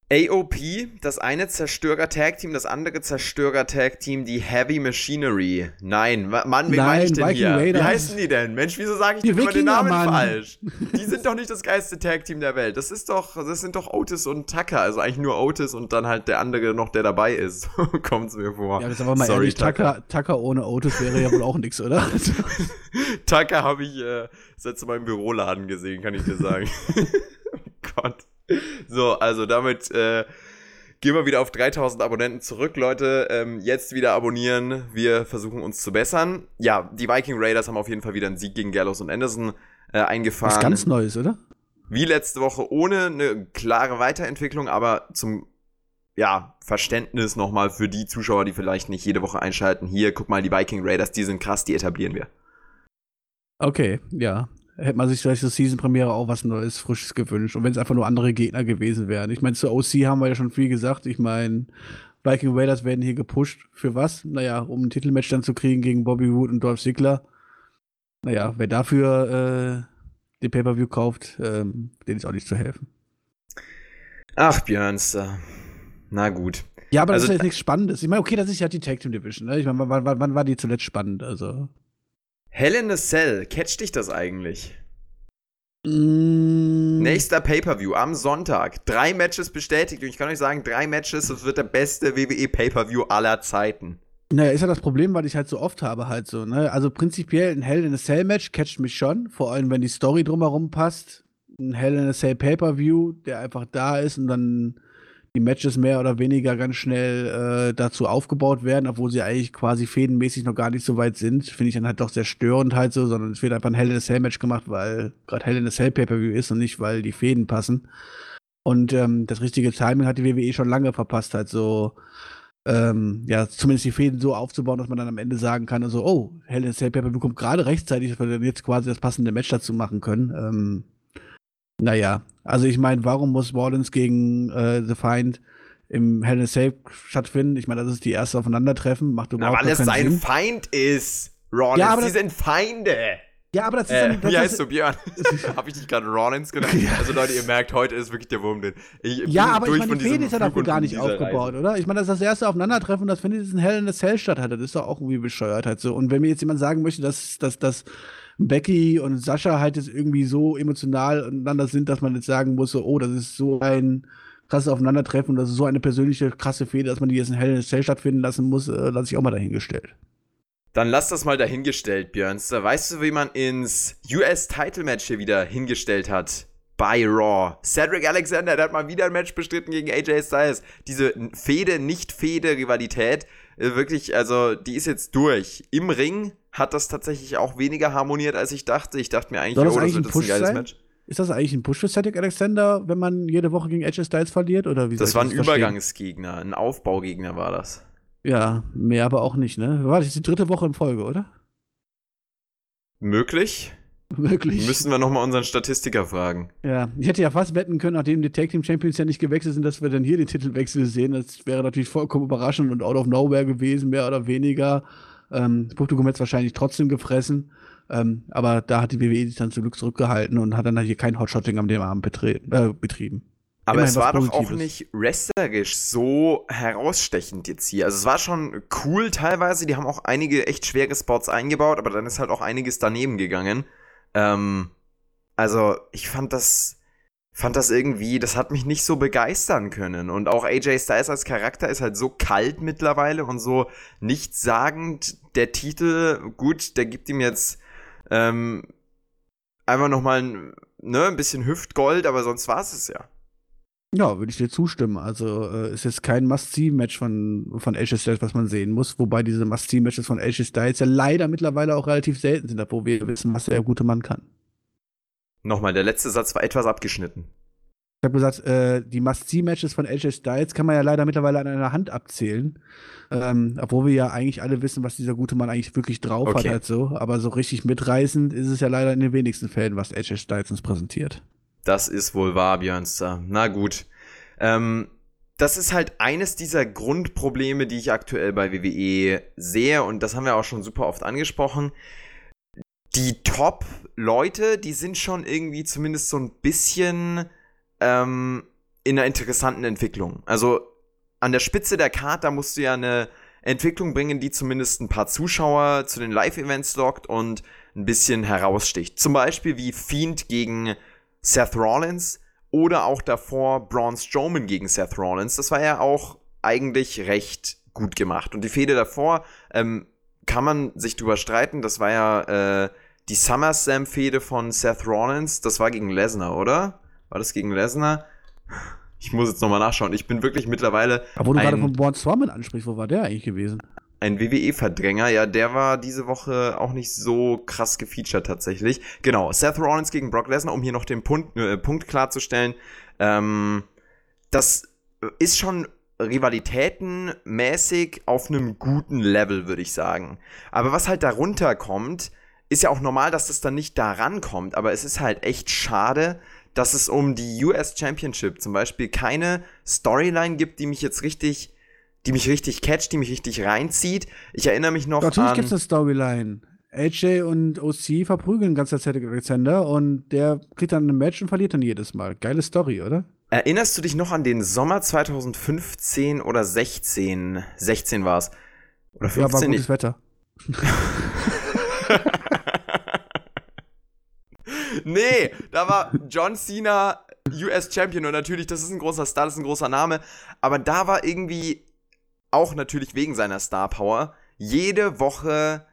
AOP, das eine Zerstörer-Tag-Team, das andere Zerstörer-Tag-Team, die Heavy Machinery. Nein, Mann, wen meine ich denn Viking hier? Raiders. Wie heißen die denn? Mensch, wieso sage ich Die denn immer den Namen Mann. falsch? Die sind doch nicht das geilste Tag-Team der Welt. Das ist doch, das sind doch Otis und Tucker. Also eigentlich nur Otis und dann halt der andere noch, der dabei ist. Kommt's mir vor. Ja, jetzt aber mal Sorry, ehrlich, Tucker, Tucker ohne Otis wäre ja wohl auch nix, oder? Tucker habe ich äh, das letzte Mal im Büroladen gesehen, kann ich dir sagen. oh Gott. So, also damit äh, gehen wir wieder auf 3000 Abonnenten zurück, Leute. Ähm, jetzt wieder abonnieren. Wir versuchen uns zu bessern. Ja, die Viking Raiders haben auf jeden Fall wieder einen Sieg gegen Gallows und Anderson äh, eingefahren. Was ganz Neues, oder? Wie letzte Woche ohne eine klare Weiterentwicklung, aber zum ja, Verständnis nochmal für die Zuschauer, die vielleicht nicht jede Woche einschalten. Hier, guck mal, die Viking Raiders, die sind krass, die etablieren wir. Okay, ja. Hätte man sich vielleicht zur Season-Premiere auch was Neues, Frisches gewünscht. Und wenn es einfach nur andere Gegner gewesen wären. Ich meine, zur OC haben wir ja schon viel gesagt. Ich meine, Viking Raiders werden hier gepusht. Für was? Naja, um ein Titelmatch dann zu kriegen gegen Bobby Wood und Dolph Ziggler. Naja, wer dafür äh, den Pay-Per-View kauft, ähm, dem ist auch nicht zu helfen. Ach, Björnster. Na gut. Ja, aber das Also- ist ja jetzt nichts Spannendes. Ich meine, okay, das ist ja die Tag Team Division. Ne? Ich meine, wann, wann, wann war die zuletzt spannend? Also. Hell in a Cell, catcht dich das eigentlich? Mm, Nächster Pay-Per-View am Sonntag. Drei Matches bestätigt und ich kann euch sagen, drei Matches, das wird der beste WWE Pay-Per-View aller Zeiten. Naja, ist ja das Problem, weil ich halt so oft habe, halt so, ne? Also prinzipiell ein Hell in a Cell Match catcht mich schon, vor allem wenn die Story drumherum passt. Ein Hell in a Cell Pay-Per-View, der einfach da ist und dann die Matches mehr oder weniger ganz schnell äh, dazu aufgebaut werden, obwohl sie eigentlich quasi fädenmäßig noch gar nicht so weit sind, finde ich dann halt doch sehr störend halt so, sondern es wird einfach ein Hell in a Cell Match gemacht, weil gerade Hell in a Cell Pay-Per-View ist und nicht, weil die Fäden passen. Und ähm, das richtige Timing hat die WWE schon lange verpasst, halt so ähm, ja, zumindest die Fäden so aufzubauen, dass man dann am Ende sagen kann, also, oh, Hell in a Cell Pay-Per-View kommt gerade rechtzeitig, dass wir dann jetzt quasi das passende Match dazu machen können. Ähm, naja, also ich meine, warum muss Wardens gegen äh, The Find im Hell in a Cell stattfinden? Ich meine, das ist die erste Aufeinandertreffen, macht Na, überhaupt weil es sein Sinn. Feind ist. Rollins, Ja, aber die das- sind Feinde. Ja, aber das ist Äh, dann, das wie ist- heißt du, Björn? Hab ich dich gerade Rollins genannt? Also Leute, ihr merkt, heute ist wirklich der Wurm drin. Ich bin Ja, aber ich meine, die Fehde ist ja dafür gar nicht aufgebaut, Reise. oder? Ich meine, das ist das erste Aufeinandertreffen, das findet in Hell in a Cell statt. Das ist doch auch irgendwie bescheuert halt so. Und wenn mir jetzt jemand sagen möchte, dass, dass, dass Becky und Sascha halt jetzt irgendwie so emotional untereinander sind, dass man jetzt sagen muss, so, oh, das ist so ein krasses Aufeinandertreffen das ist so eine persönliche krasse Fehde, dass man die jetzt in Hell in a Cell stattfinden lassen muss, äh, lasse ich auch mal dahingestellt. Dann lass das mal dahingestellt, Björnster. Weißt du, wie man ins US-Title-Match hier wieder hingestellt hat? Bei Raw. Cedric Alexander, der hat mal wieder ein Match bestritten gegen AJ Styles. Diese Fehde, Nicht-Fehde-Rivalität, äh, wirklich, also, die ist jetzt durch. Im Ring hat das tatsächlich auch weniger harmoniert, als ich dachte. Ich dachte mir eigentlich, Soll das oh, das eigentlich wird ein ein geiles sein? Match. Ist das eigentlich ein Push für Cedric Alexander, wenn man jede Woche gegen AJ Styles verliert? Oder wie Das war ein verstehen? Übergangsgegner, ein Aufbaugegner war das. Ja, mehr aber auch nicht, ne? War das die dritte Woche in Folge, oder? Möglich? Wirklich. Müssen wir nochmal unseren Statistiker fragen. Ja, ich hätte ja fast wetten können, nachdem die Tag Team Champions ja nicht gewechselt sind, dass wir dann hier den Titelwechsel sehen. Das wäre natürlich vollkommen überraschend und out of nowhere gewesen, mehr oder weniger. Ähm, das Publikum hätte es wahrscheinlich trotzdem gefressen. Ähm, aber da hat die WWE sich dann zum Glück zurückgehalten und hat dann hier kein Hotshotting am dem Abend betreten, äh, betrieben. Aber Immerhin es war doch auch nicht wrestlerisch so herausstechend jetzt hier. Also es war schon cool teilweise. Die haben auch einige echt schwere Spots eingebaut, aber dann ist halt auch einiges daneben gegangen. Ähm, also ich fand das, fand das irgendwie, das hat mich nicht so begeistern können. Und auch AJ Styles als Charakter ist halt so kalt mittlerweile und so nichtssagend. Der Titel, gut, der gibt ihm jetzt ähm, einfach nochmal ein, ne, ein bisschen Hüftgold, aber sonst war es es ja. Ja, würde ich dir zustimmen. Also äh, ist jetzt kein Must-See-Match von, von AJ Styles, was man sehen muss. Wobei diese Must-See-Matches von AJ Styles ja leider mittlerweile auch relativ selten sind, obwohl wir wissen, was der gute Mann kann. Nochmal, der letzte Satz war etwas abgeschnitten. Ich habe gesagt, äh, die Must-See-Matches von AJ Styles kann man ja leider mittlerweile an einer Hand abzählen. Ähm, obwohl wir ja eigentlich alle wissen, was dieser gute Mann eigentlich wirklich drauf Okay. hat, halt so. Aber so richtig mitreißend ist es ja leider in den wenigsten Fällen, was AJ Styles uns präsentiert. Das ist wohl wahr, Björnster. Na gut. Ähm, das ist halt eines dieser Grundprobleme, die ich aktuell bei WWE sehe und das haben wir auch schon super oft angesprochen. Die Top-Leute, die sind schon irgendwie zumindest so ein bisschen ähm, in einer interessanten Entwicklung. Also an der Spitze der Karte, musst du ja eine Entwicklung bringen, die zumindest ein paar Zuschauer zu den Live-Events lockt und ein bisschen heraussticht. Zum Beispiel wie Fiend gegen Seth Rollins oder auch davor Braun Strowman gegen Seth Rollins. Das war ja auch eigentlich recht gut gemacht. Und die Fehde davor ähm, kann man sich drüber streiten. Das war ja äh, die SummerSlam-Fehde von Seth Rollins. Das war gegen Lesnar, oder? War das gegen Lesnar? Ich muss jetzt nochmal nachschauen. Ich bin wirklich mittlerweile. Aber wo du gerade von Braun Strowman ansprichst, wo war der eigentlich gewesen? Ein WWE-Verdränger, ja, der war diese Woche auch nicht so krass gefeatured tatsächlich. Genau, Seth Rollins gegen Brock Lesnar, um hier noch den Punkt, äh, Punkt klarzustellen. Ähm, das ist schon rivalitätenmäßig auf einem guten Level, würde ich sagen. Aber was halt darunter kommt, ist ja auch normal, dass das dann nicht daran kommt, aber es ist halt echt schade, dass es um die US Championship zum Beispiel keine Storyline gibt, die mich jetzt richtig, die mich richtig catcht, die mich richtig reinzieht. Ich erinnere mich noch Natürlich gibt es eine Storyline. AJ und OC verprügeln ganz der Zeit Alexander und der kriegt dann ein Match und verliert dann jedes Mal. Geile Story, oder? Erinnerst du dich noch an den Sommer 2015 oder 16? 16 war es. Oder 15? Ja, war gutes Wetter. nee, da war John Cena US Champion und natürlich, das ist ein großer Star, das ist ein großer Name, aber da war irgendwie auch natürlich wegen seiner Star Power jede Woche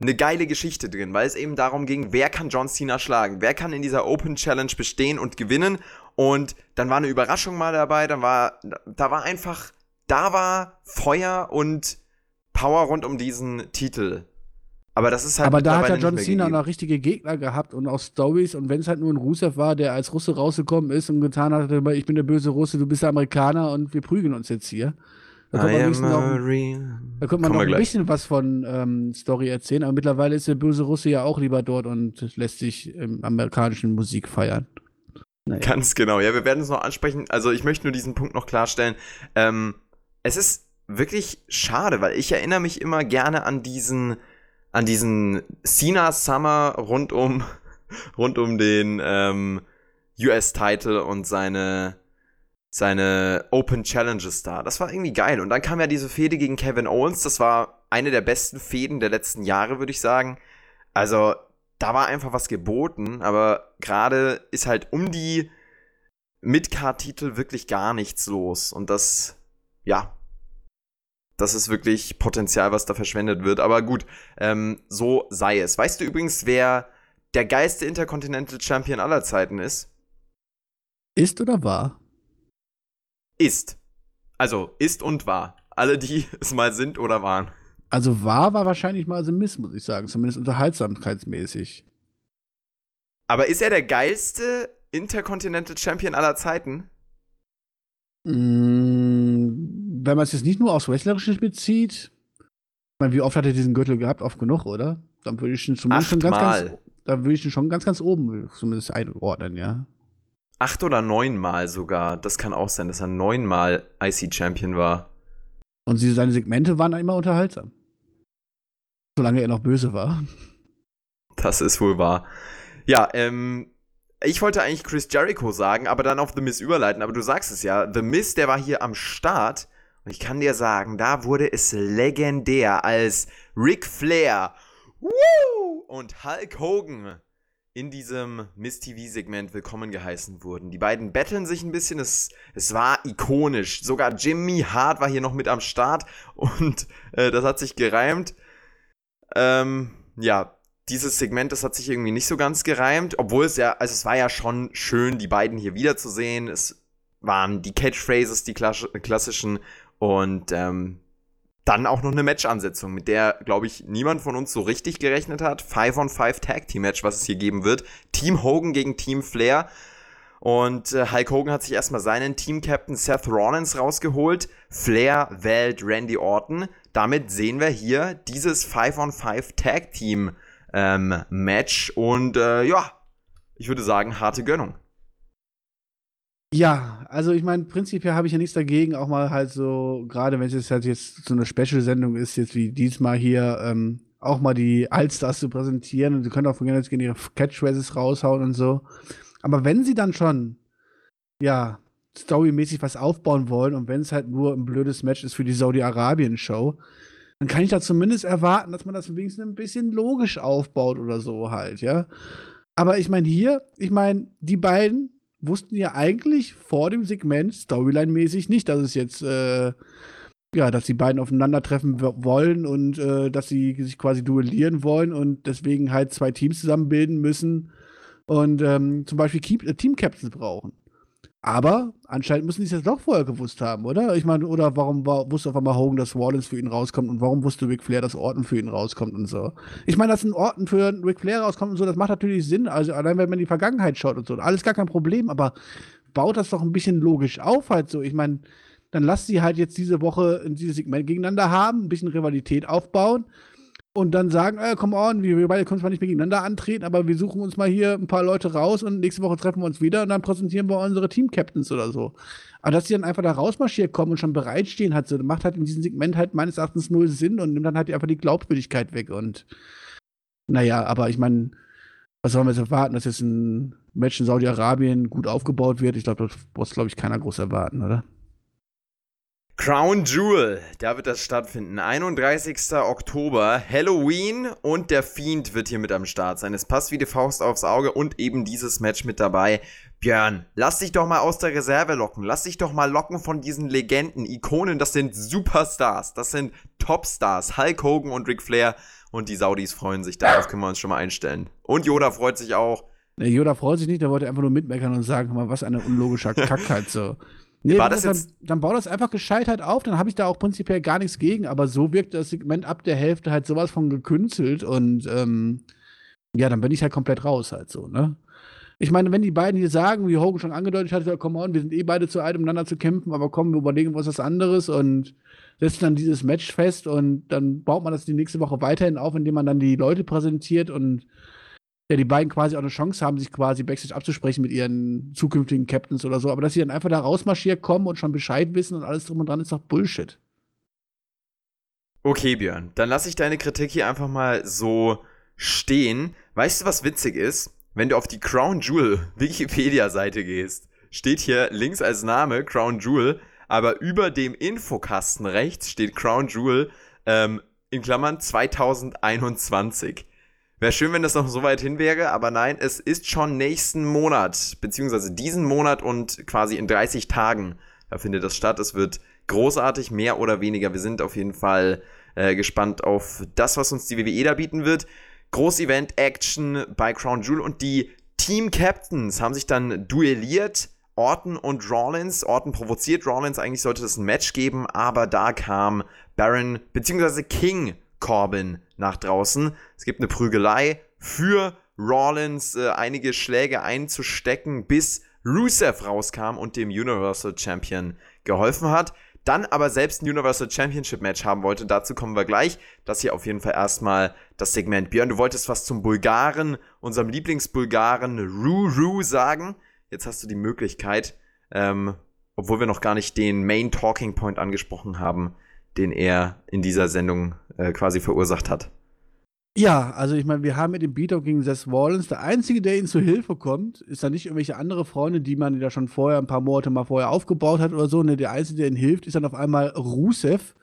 eine geile Geschichte drin, weil es eben darum ging, wer kann John Cena schlagen, wer kann in dieser Open Challenge bestehen und gewinnen und dann war eine Überraschung mal dabei, dann war da war einfach da war Feuer und Power rund um diesen Titel aber das ist halt. Aber da hat ja John Cena noch richtige Gegner gehabt und auch Stories. Und wenn es halt nur ein Rusev war, der als Russe rausgekommen ist und getan hat, ich bin der böse Russe, du bist der Amerikaner und wir prügeln uns jetzt hier. Da kommt man, noch, da kommt man noch ein bisschen was von ähm, Story erzählen, aber mittlerweile ist der böse Russe ja auch lieber dort und lässt sich im amerikanischen Musik feiern. Naja. Ganz genau. Ja, wir werden es noch ansprechen. Also ich möchte nur diesen Punkt noch klarstellen. Ähm, es ist wirklich schade, weil ich erinnere mich immer gerne an diesen an diesen Cena Summer rund um, rund um den ähm, US-Title und seine, seine Open Challenges da. Das war irgendwie geil. Und dann kam ja diese Fehde gegen Kevin Owens. Das war eine der besten Fäden der letzten Jahre, würde ich sagen. Also, da war einfach was geboten, aber gerade ist halt um die Midcard-Titel wirklich gar nichts los. Und das, ja, das ist wirklich Potenzial, was da verschwendet wird. Aber gut, ähm, so sei es. Weißt du übrigens, wer der geilste Intercontinental Champion aller Zeiten ist? Ist oder war? Ist. Also ist und war. Alle, die es mal sind oder waren. Also war war wahrscheinlich mal The Miss, muss ich sagen. Zumindest unterhaltsamkeitsmäßig. Aber ist er der geilste Intercontinental Champion aller Zeiten? Mmh wenn man es jetzt nicht nur aufs Wrestlerische bezieht, ich meine, wie oft hat er diesen Gürtel gehabt? Oft genug, oder? Dann würde ich ihn zumindest schon ganz, ganz, da würde ich ihn schon ganz, ganz oben zumindest einordnen, ja. Acht oder neunmal sogar. Das kann auch sein, dass er neunmal IC-Champion war. Und sie, seine Segmente waren immer unterhaltsam. Solange er noch böse war. Das ist wohl wahr. Ja, ähm, ich wollte eigentlich Chris Jericho sagen, aber dann auf The Miz überleiten. Aber du sagst es ja, The Miz, der war hier am Start und ich kann dir sagen, da wurde es legendär, als Ric Flair woo, und Hulk Hogan in diesem Miss TV-Segment willkommen geheißen wurden. Die beiden betteln sich ein bisschen, es, es war ikonisch. Sogar Jimmy Hart war hier noch mit am Start und äh, das hat sich gereimt. Ähm, ja, dieses Segment, das hat sich irgendwie nicht so ganz gereimt, obwohl es ja, also es war ja schon schön, die beiden hier wiederzusehen. Es waren die Catchphrases, die klassischen und ähm, dann auch noch eine Match-Ansetzung, mit der, glaube ich, niemand von uns so richtig gerechnet hat. 5-on-5 Tag-Team-Match, was es hier geben wird. Team Hogan gegen Team Flair. Und äh, Hulk Hogan hat sich erstmal seinen Team-Captain Seth Rollins rausgeholt. Flair wählt Randy Orton. Damit sehen wir hier dieses 5-on-5 Tag-Team-Match. Ähm, und äh, ja, ich würde sagen, harte Gönnung. Ja, also ich meine, prinzipiell habe ich ja nichts dagegen, auch mal halt so, gerade wenn es jetzt halt jetzt so eine Special-Sendung ist, jetzt wie diesmal hier, ähm, auch mal die Allstars zu präsentieren und sie können auch von jetzt gerne ihre Catchphrases raushauen und so. Aber wenn sie dann schon, ja, storymäßig was aufbauen wollen und wenn es halt nur ein blödes Match ist für die Saudi-Arabien-Show, dann kann ich da zumindest erwarten, dass man das wenigstens ein bisschen logisch aufbaut oder so halt, ja. Aber ich meine, hier, ich meine, die beiden wussten ja eigentlich vor dem Segment Storyline-mäßig nicht, dass es jetzt, äh, ja, dass die beiden aufeinandertreffen wollen und äh, dass sie sich quasi duellieren wollen und deswegen halt zwei Teams zusammenbilden müssen und ähm, zum Beispiel äh, Team-Captains brauchen. Aber anscheinend müssen die es jetzt doch vorher gewusst haben, oder? Ich meine, oder warum war, wusste auf einmal Hogan, dass Rollins für ihn rauskommt und warum wusste Ric Flair, dass Orton für ihn rauskommt und so? Ich meine, dass ein Orton für Ric Flair rauskommt und so, das macht natürlich Sinn. Also allein wenn man in die Vergangenheit schaut und so, alles gar kein Problem, aber baut das doch ein bisschen logisch auf halt so. Ich meine, dann lasst sie halt jetzt diese Woche in dieses Segment gegeneinander haben, ein bisschen Rivalität aufbauen und dann sagen, äh, come on, wir beide können zwar nicht mehr gegeneinander antreten, aber wir suchen uns mal hier ein paar Leute raus und nächste Woche treffen wir uns wieder und dann präsentieren wir unsere Team-Captains oder so. Aber dass die dann einfach da rausmarschiert kommen und schon bereitstehen, hat so, macht halt in diesem Segment halt meines Erachtens null Sinn und nimmt dann halt einfach die Glaubwürdigkeit weg und naja, aber ich meine, was sollen wir jetzt erwarten, dass jetzt ein Match in Saudi-Arabien gut aufgebaut wird? Ich glaube, das muss, glaube ich, keiner groß erwarten, oder? Crown Jewel, da wird das stattfinden. 31. Oktober, Halloween und der Fiend wird hier mit am Start sein. Es passt wie die Faust aufs Auge und eben dieses Match mit dabei. Björn, lass dich doch mal aus der Reserve locken. Lass dich doch mal locken von diesen Legenden, Ikonen. Das sind Superstars. Das sind Topstars. Hulk Hogan und Ric Flair. Und die Saudis freuen sich. Darauf können wir uns schon mal einstellen. Und Yoda freut sich auch. Nee, Yoda freut sich nicht. Der wollte einfach nur mitmeckern und sagen, mal, was eine unlogische Kackheit so. Nee, War das jetzt? Dann, dann bau das einfach gescheit halt auf, dann habe ich da auch prinzipiell gar nichts gegen, aber so wirkt das Segment ab der Hälfte halt sowas von gekünstelt und ähm, ja, dann bin ich halt komplett raus halt so, ne? Ich meine, wenn die beiden hier sagen, wie Hogan schon angedeutet hat, komm on, wir sind eh beide zu alt, um miteinander zu kämpfen, aber komm, wir überlegen uns was anderes und setzen dann dieses Match fest und dann baut man das die nächste Woche weiterhin auf, indem man dann die Leute präsentiert und ja, die beiden quasi auch eine Chance haben, sich quasi Backstage abzusprechen mit ihren zukünftigen Captains oder so. Aber dass sie dann einfach da rausmarschiert kommen und schon Bescheid wissen und alles drum und dran, ist doch Bullshit. Okay, Björn, dann lasse ich deine Kritik hier einfach mal so stehen. Weißt du, was witzig ist? Wenn du auf die Crown Jewel Wikipedia-Seite gehst, steht hier links als Name Crown Jewel, aber über dem Infokasten rechts steht Crown Jewel ähm, in Klammern 2021. Wäre schön, wenn das noch so weit hin wäre, aber nein, es ist schon nächsten Monat, beziehungsweise diesen Monat und quasi in 30 Tagen. Da findet das statt. Es wird großartig, mehr oder weniger. Wir sind auf jeden Fall äh, gespannt auf das, was uns die WWE da bieten wird. Groß-Event, Action bei Crown Jewel und die Team Captains haben sich dann duelliert. Orton und Rollins. Orton provoziert Rollins. Eigentlich sollte es ein Match geben, aber da kam Baron bzw. King Corbin nach draußen. Es gibt eine Prügelei für Rollins, äh, einige Schläge einzustecken, bis Rusev rauskam und dem Universal Champion geholfen hat. Dann aber selbst ein Universal Championship Match haben wollte. Dazu kommen wir gleich. Das hier auf jeden Fall erstmal das Segment. Björn, du wolltest was zum Bulgaren, unserem Lieblingsbulgaren Ruru sagen. Jetzt hast du die Möglichkeit, ähm, obwohl wir noch gar nicht den Main Talking Point angesprochen haben, den er in dieser Sendung äh, quasi verursacht hat. Ja, also ich meine, wir haben mit dem Beatdown gegen Seth Rollins. Der Einzige, der ihnen zu Hilfe kommt, ist dann nicht irgendwelche andere Freunde, die man ja schon vorher, ein paar Monate mal vorher aufgebaut hat oder so. Ne, der Einzige, der ihnen hilft, ist dann auf einmal Rusev.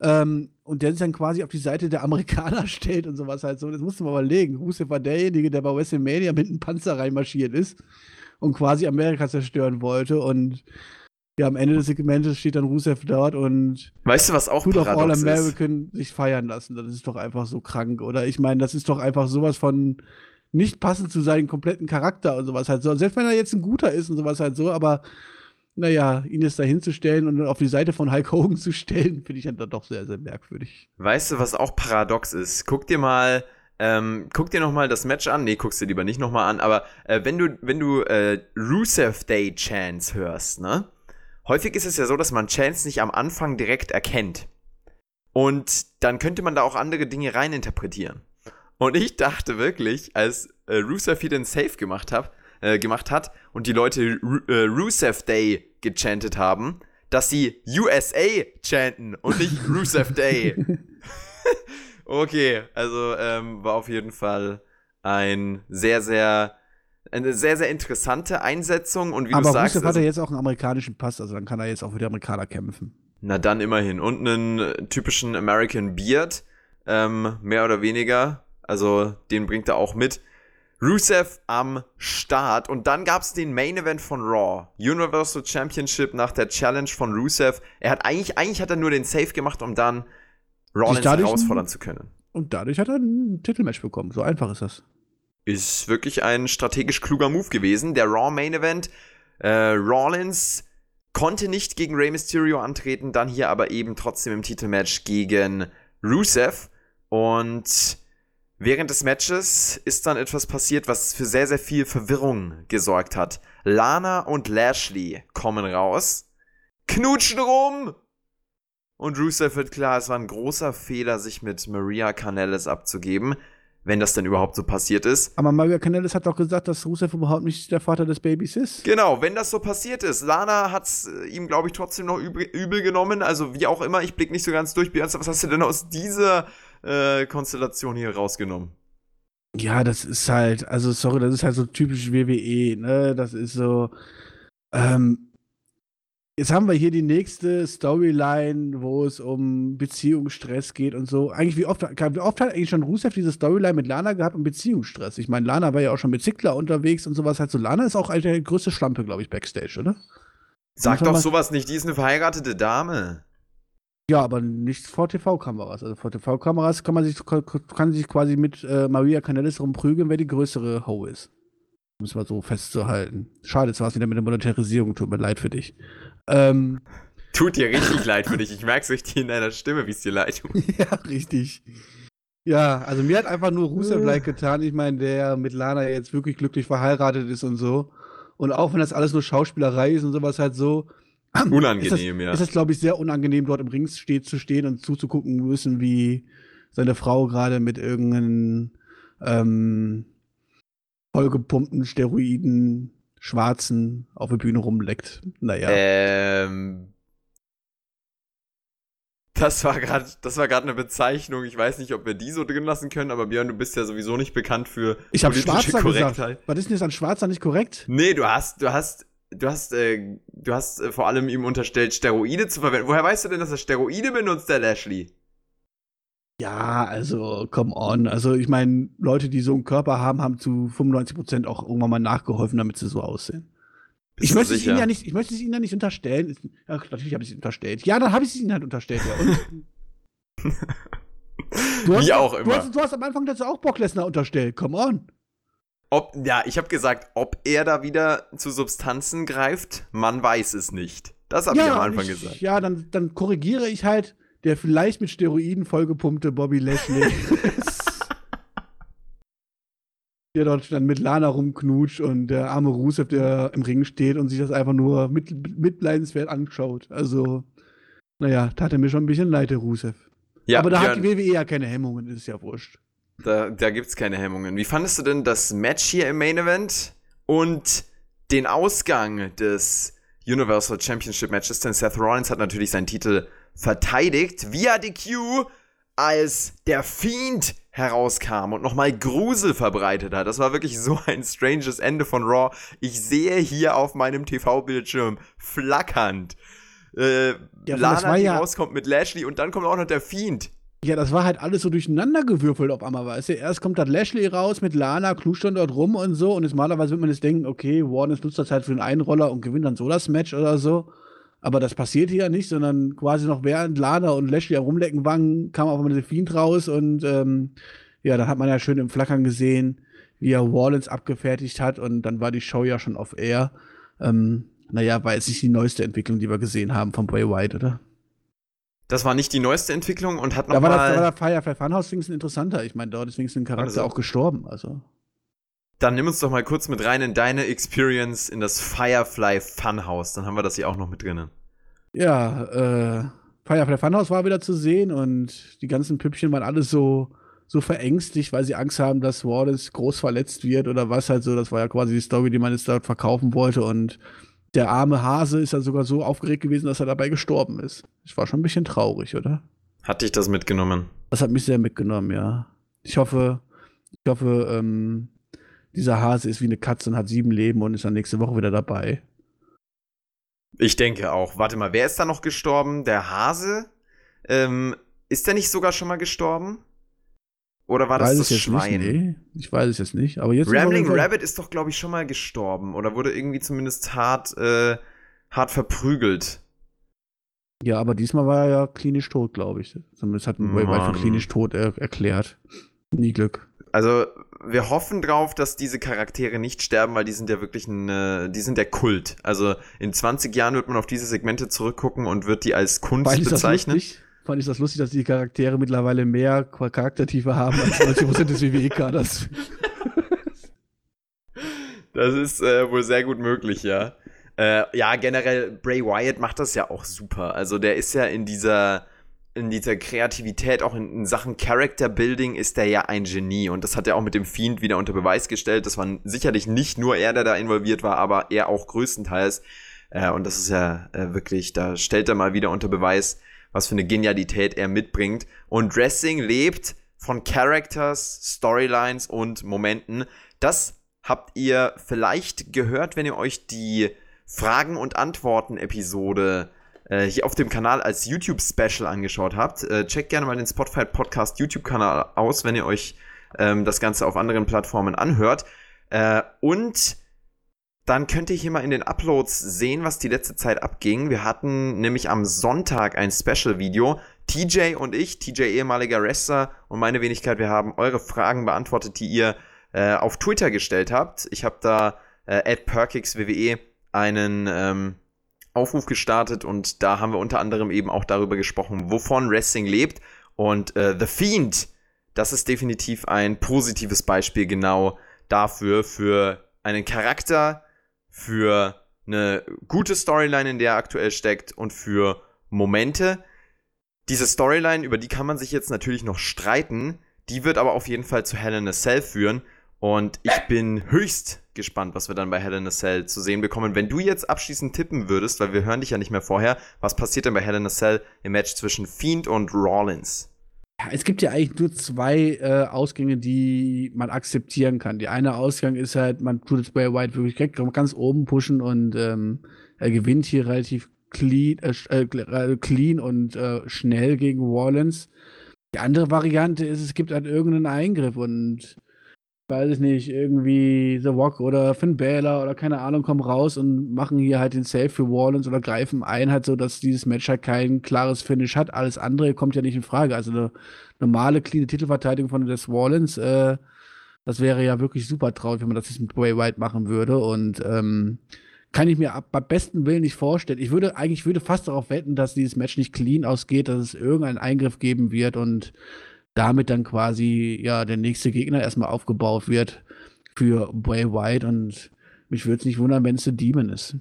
Ähm, und der sich dann quasi auf die Seite der Amerikaner stellt und sowas halt so. Das musst du mal überlegen. Rusev war derjenige, der bei WrestleMania mit einem Panzer reinmarschiert ist und quasi Amerika zerstören wollte. Und ja, am Ende des Segmentes steht dann Rusev dort und weißt du, was auch tut auf All American ist? sich feiern lassen. Das ist doch einfach so krank, oder? Ich meine, das ist doch einfach sowas von nicht passend zu seinem kompletten Charakter und sowas halt so. Selbst wenn er jetzt ein guter ist und sowas halt so, aber naja, ihn jetzt da hinzustellen und auf die Seite von Hulk Hogan zu stellen, finde ich dann doch sehr, sehr merkwürdig. Weißt du, was auch paradox ist? Guck dir mal ähm, guck dir nochmal das Match an. Nee, guckst dir lieber nicht nochmal an. Aber äh, wenn du, wenn du äh, Rusev Day Chance hörst, ne? Häufig ist es ja so, dass man Chance nicht am Anfang direkt erkennt. Und dann könnte man da auch andere Dinge reininterpretieren. Und ich dachte wirklich, als äh, Rusev hier den Save gemacht, hab, äh, gemacht hat und die Leute Ru äh, Rusev Day gechantet haben, dass sie USA chanten und nicht Rusev Day. okay, also ähm, war auf jeden Fall ein sehr, sehr eine sehr, sehr interessante Einsetzung und wie Aber du sagst. Rusev hat also- er jetzt auch einen amerikanischen Pass, also dann kann er jetzt auch wieder Amerikaner kämpfen. Na dann immerhin. Und einen typischen American Beard, ähm, mehr oder weniger. Also den bringt er auch mit. Rusev am Start. Und dann gab's den Main Event von Raw. Universal Championship nach der Challenge von Rusev. Er hat eigentlich, eigentlich hat er nur den Save gemacht, um dann Rollins herausfordern zu können. Und dadurch hat er ein Titelmatch bekommen. So einfach ist das. Ist wirklich ein strategisch kluger Move gewesen. Der Raw Main Event. Äh, Rollins konnte nicht gegen Rey Mysterio antreten, dann hier aber eben trotzdem im Titelmatch gegen Rusev. Und während des Matches ist dann etwas passiert, was für sehr, sehr viel Verwirrung gesorgt hat. Lana und Lashley kommen raus, knutschen rum. Und Rusev wird klar, es war ein großer Fehler, sich mit Maria Canellis abzugeben, wenn das denn überhaupt so passiert ist. Aber Maria Kanellis hat doch gesagt, dass Rusev überhaupt nicht der Vater des Babys ist. Genau, wenn das so passiert ist. Lana hat's äh, ihm, glaube ich, trotzdem noch übel, übel genommen. Also wie auch immer, ich blick nicht so ganz durch. Beyonce, was hast du denn aus dieser äh, Konstellation hier rausgenommen? Ja, das ist halt, also sorry, das ist halt so typisch WWE, ne? Das ist so. Ähm, jetzt haben wir hier die nächste Storyline, wo es um Beziehungsstress geht und so. Eigentlich, wie oft, wie oft hat eigentlich schon Rusev diese Storyline mit Lana gehabt und Beziehungsstress? Ich meine, Lana war ja auch schon mit Ziggler unterwegs und sowas. Halt so, Lana ist auch eine der größte Schlampe, glaube ich, Backstage, oder? Sag doch sowas nicht, die ist eine verheiratete Dame. Ja, aber nicht vor TV-Kameras. Also vor TV-Kameras kann man sich, kann sich quasi mit äh, Maria Canellis rumprügeln, wer die größere Ho ist. Um es mal so festzuhalten. Schade, jetzt war es wieder mit der Monetarisierung. Tut mir leid für dich. Ähm, Tut dir richtig leid für dich. Ich merk's richtig in deiner Stimme, wie es dir leid tut. ja, richtig. Ja, also mir hat einfach nur Rusev leid getan. Ich meine, der mit Lana jetzt wirklich glücklich verheiratet ist und so. Und auch wenn das alles nur Schauspielerei ist und sowas halt so. Unangenehm, ist ja. das, Ist das, glaube ich, sehr unangenehm, dort im Ring steht, zu stehen und zuzugucken müssen, wie seine Frau gerade mit irgendeinen ähm, vollgepumpten Steroiden, schwarzen, auf der Bühne rumleckt. Naja. Ähm. Das war gerade, das war gerade eine Bezeichnung. Ich weiß nicht, ob wir die so drin lassen können, aber Björn, du bist ja sowieso nicht bekannt für ich habe politische Schwarzer Korrektheit. gesagt. Was ist denn jetzt an Schwarzer nicht korrekt? Nee, du hast, du hast, du hast, äh, du hast äh, vor allem ihm unterstellt, Steroide zu verwenden. Woher weißt du denn, dass er Steroide benutzt, der Lashley? Ja, also, come on. Also, ich meine, Leute, die so einen Körper haben, haben zu 95% auch irgendwann mal nachgeholfen, damit sie so aussehen. Bist Ich möchte, es ihnen ja nicht, ich möchte es ihnen ja nicht unterstellen. Ach, natürlich habe ich es ihnen unterstellt. Ja, dann habe ich es ihnen halt unterstellt. Ja. Und? Du hast, Wie auch Du immer. hast, du hast am Anfang dazu auch Brock Lesnar unterstellt. Come on. Ob, ja, ich habe gesagt, ob er da wieder zu Substanzen greift, man weiß es nicht. Das habe ich am Anfang ich, gesagt. Ja, dann, dann korrigiere ich halt der vielleicht mit Steroiden vollgepumpte Bobby Lashley. der dort dann mit Lana rumknutscht und der arme Rusev, der im Ring steht und sich das einfach nur mit, mitleidenswert anschaut. Also, naja, tat er mir schon ein bisschen leid, der Rusev. Ja, Aber da hat die Björn, WWE ja keine Hemmungen, ist ja wurscht. da, da gibt's keine Hemmungen. Wie fandest du denn das Match hier im Main Event und den Ausgang des Universal Championship Matches? Denn Seth Rollins hat natürlich seinen Titel verteidigt via DQ, als der Fiend herauskam und nochmal Grusel verbreitet hat. Das war wirklich so ein stranges Ende von Raw. Ich sehe hier auf meinem TV-Bildschirm flackernd. Äh, Ja, Lana, die ja- rauskommt mit Lashley und dann kommt auch noch der Fiend. Ja, das war halt alles so durcheinander gewürfelt auf einmal, weißt du? Erst kommt das Lashley raus mit Lana, knutscht dann dort rum und so. Und normalerweise wird man jetzt denken, okay, Warnes nutzt das halt für den Einroller und gewinnt dann so das Match oder so. Aber das passiert hier ja nicht, sondern quasi noch während Lana und Lashley Rumlecken waren, kam auf einmal der Fiend raus und ähm, ja, dann hat man ja schön im Flackern gesehen, wie er Wallens abgefertigt hat und dann war die Show ja schon auf Air. Ähm, naja, war jetzt nicht die neueste Entwicklung, die wir gesehen haben von Bray White, oder? Das war nicht die neueste Entwicklung und hat Da war, das, da war der Firefly Funhouse wenigstens interessanter. Ich meine, dort ist wenigstens ein Charakter Also- auch gestorben. Also. Dann nimm uns doch mal kurz mit rein in deine Experience in das Firefly Funhouse. Dann haben wir das hier auch noch mit drinnen. Ja, äh, Firefly Funhouse war wieder zu sehen und die ganzen Püppchen waren alle so, so verängstigt, weil sie Angst haben, dass Wallace groß verletzt wird oder was halt so. Das war ja quasi die Story, die man jetzt dort verkaufen wollte und der arme Hase ist ja sogar so aufgeregt gewesen, dass er dabei gestorben ist. Ich war schon ein bisschen traurig, oder? Hat dich das mitgenommen? Das hat mich sehr mitgenommen, ja. Ich hoffe, ich hoffe, ähm, dieser Hase ist wie eine Katze und hat sieben Leben und ist dann nächste Woche wieder dabei. Ich denke auch. Warte mal, wer ist da noch gestorben? Der Hase? Ähm, ist der nicht sogar schon mal gestorben? Oder war das das Schwein? Nicht, nee. Ich weiß es jetzt nicht. Aber jetzt Rambling Rabbit ist doch, glaube ich, schon mal gestorben. Oder wurde irgendwie zumindest hart, äh, hart verprügelt. Ja, aber diesmal war er ja klinisch tot, glaube ich. Zumindest hat Wayward für klinisch tot er erklärt. Nie Glück. Also, wir hoffen drauf, dass diese Charaktere nicht sterben, weil die sind ja wirklich ein, äh, die sind der Kult. Also, in 20 Jahren wird man auf diese Segmente zurückgucken und wird die als Kunst Weil bezeichnen. Lustig? Fand ich das lustig, dass die Charaktere mittlerweile mehr Charaktertiefe haben als 90% des WWE-Kaders. Das ist äh, wohl sehr gut möglich, ja. Äh, ja, generell, Bray Wyatt macht das ja auch super. Also der ist ja in dieser, in dieser Kreativität, auch in, in, Sachen Character Building, ist der ja ein Genie. Und das hat er auch mit dem Fiend wieder unter Beweis gestellt. Das war sicherlich nicht nur er, der da involviert war, aber er auch größtenteils. Äh, und das ist ja äh, wirklich, da stellt er mal wieder unter Beweis, was für eine Genialität er mitbringt. Und Wrestling lebt von Characters, Storylines und Momenten. Das habt ihr vielleicht gehört, wenn ihr euch die Fragen und Antworten Episode äh, hier auf dem Kanal als YouTube Special angeschaut habt. Äh, checkt gerne mal den Spotify Podcast YouTube Kanal aus, wenn ihr euch ähm, das Ganze auf anderen Plattformen anhört. Äh, und dann könnt ihr hier mal in den Uploads sehen, was die letzte Zeit abging. Wir hatten nämlich am Sonntag ein Special-Video. TJ und ich, TJ ehemaliger Wrestler und meine Wenigkeit, wir haben eure Fragen beantwortet, die ihr äh, auf Twitter gestellt habt. Ich habe da äh, @perkixwwe einen ähm, Aufruf gestartet und da haben wir unter anderem eben auch darüber gesprochen, wovon Wrestling lebt. Und äh, The Fiend, das ist definitiv ein positives Beispiel genau dafür, für einen Charakter, für eine gute Storyline, in der er aktuell steckt und für Momente. Diese Storyline, über die kann man sich jetzt natürlich noch streiten, die wird aber auf jeden Fall zu Hell in a Cell führen und ich bin höchst gespannt, was wir dann bei Hell in a Cell zu sehen bekommen. Wenn du jetzt abschließend tippen würdest, weil wir hören dich ja nicht mehr vorher, was passiert denn bei Hell in a Cell im Match zwischen Fiend und Rollins? Ja, es gibt ja eigentlich nur zwei äh, Ausgänge, die man akzeptieren kann. Die eine Ausgang ist halt, man tut es bei White wirklich ganz oben pushen und ähm, er gewinnt hier relativ clean, äh, äh clean und äh, schnell gegen Rollins. Die andere Variante ist, es gibt halt irgendeinen Eingriff und weiß ich nicht, irgendwie The Rock oder Finn Balor oder keine Ahnung, kommen raus und machen hier halt den Save für Wallens oder greifen ein, halt so, dass dieses Match halt kein klares Finish hat. Alles andere kommt ja nicht in Frage. Also eine normale, cleane Titelverteidigung von des Wallens, äh, das wäre ja wirklich super traurig, wenn man das jetzt mit Bray White machen würde. Und ähm, kann ich mir ab, beim besten Willen nicht vorstellen. Ich würde eigentlich würde fast darauf wetten, dass dieses Match nicht clean ausgeht, dass es irgendeinen Eingriff geben wird und damit dann quasi ja der nächste Gegner erstmal aufgebaut wird für Bray White und mich würde es nicht wundern, wenn es der Demon ist.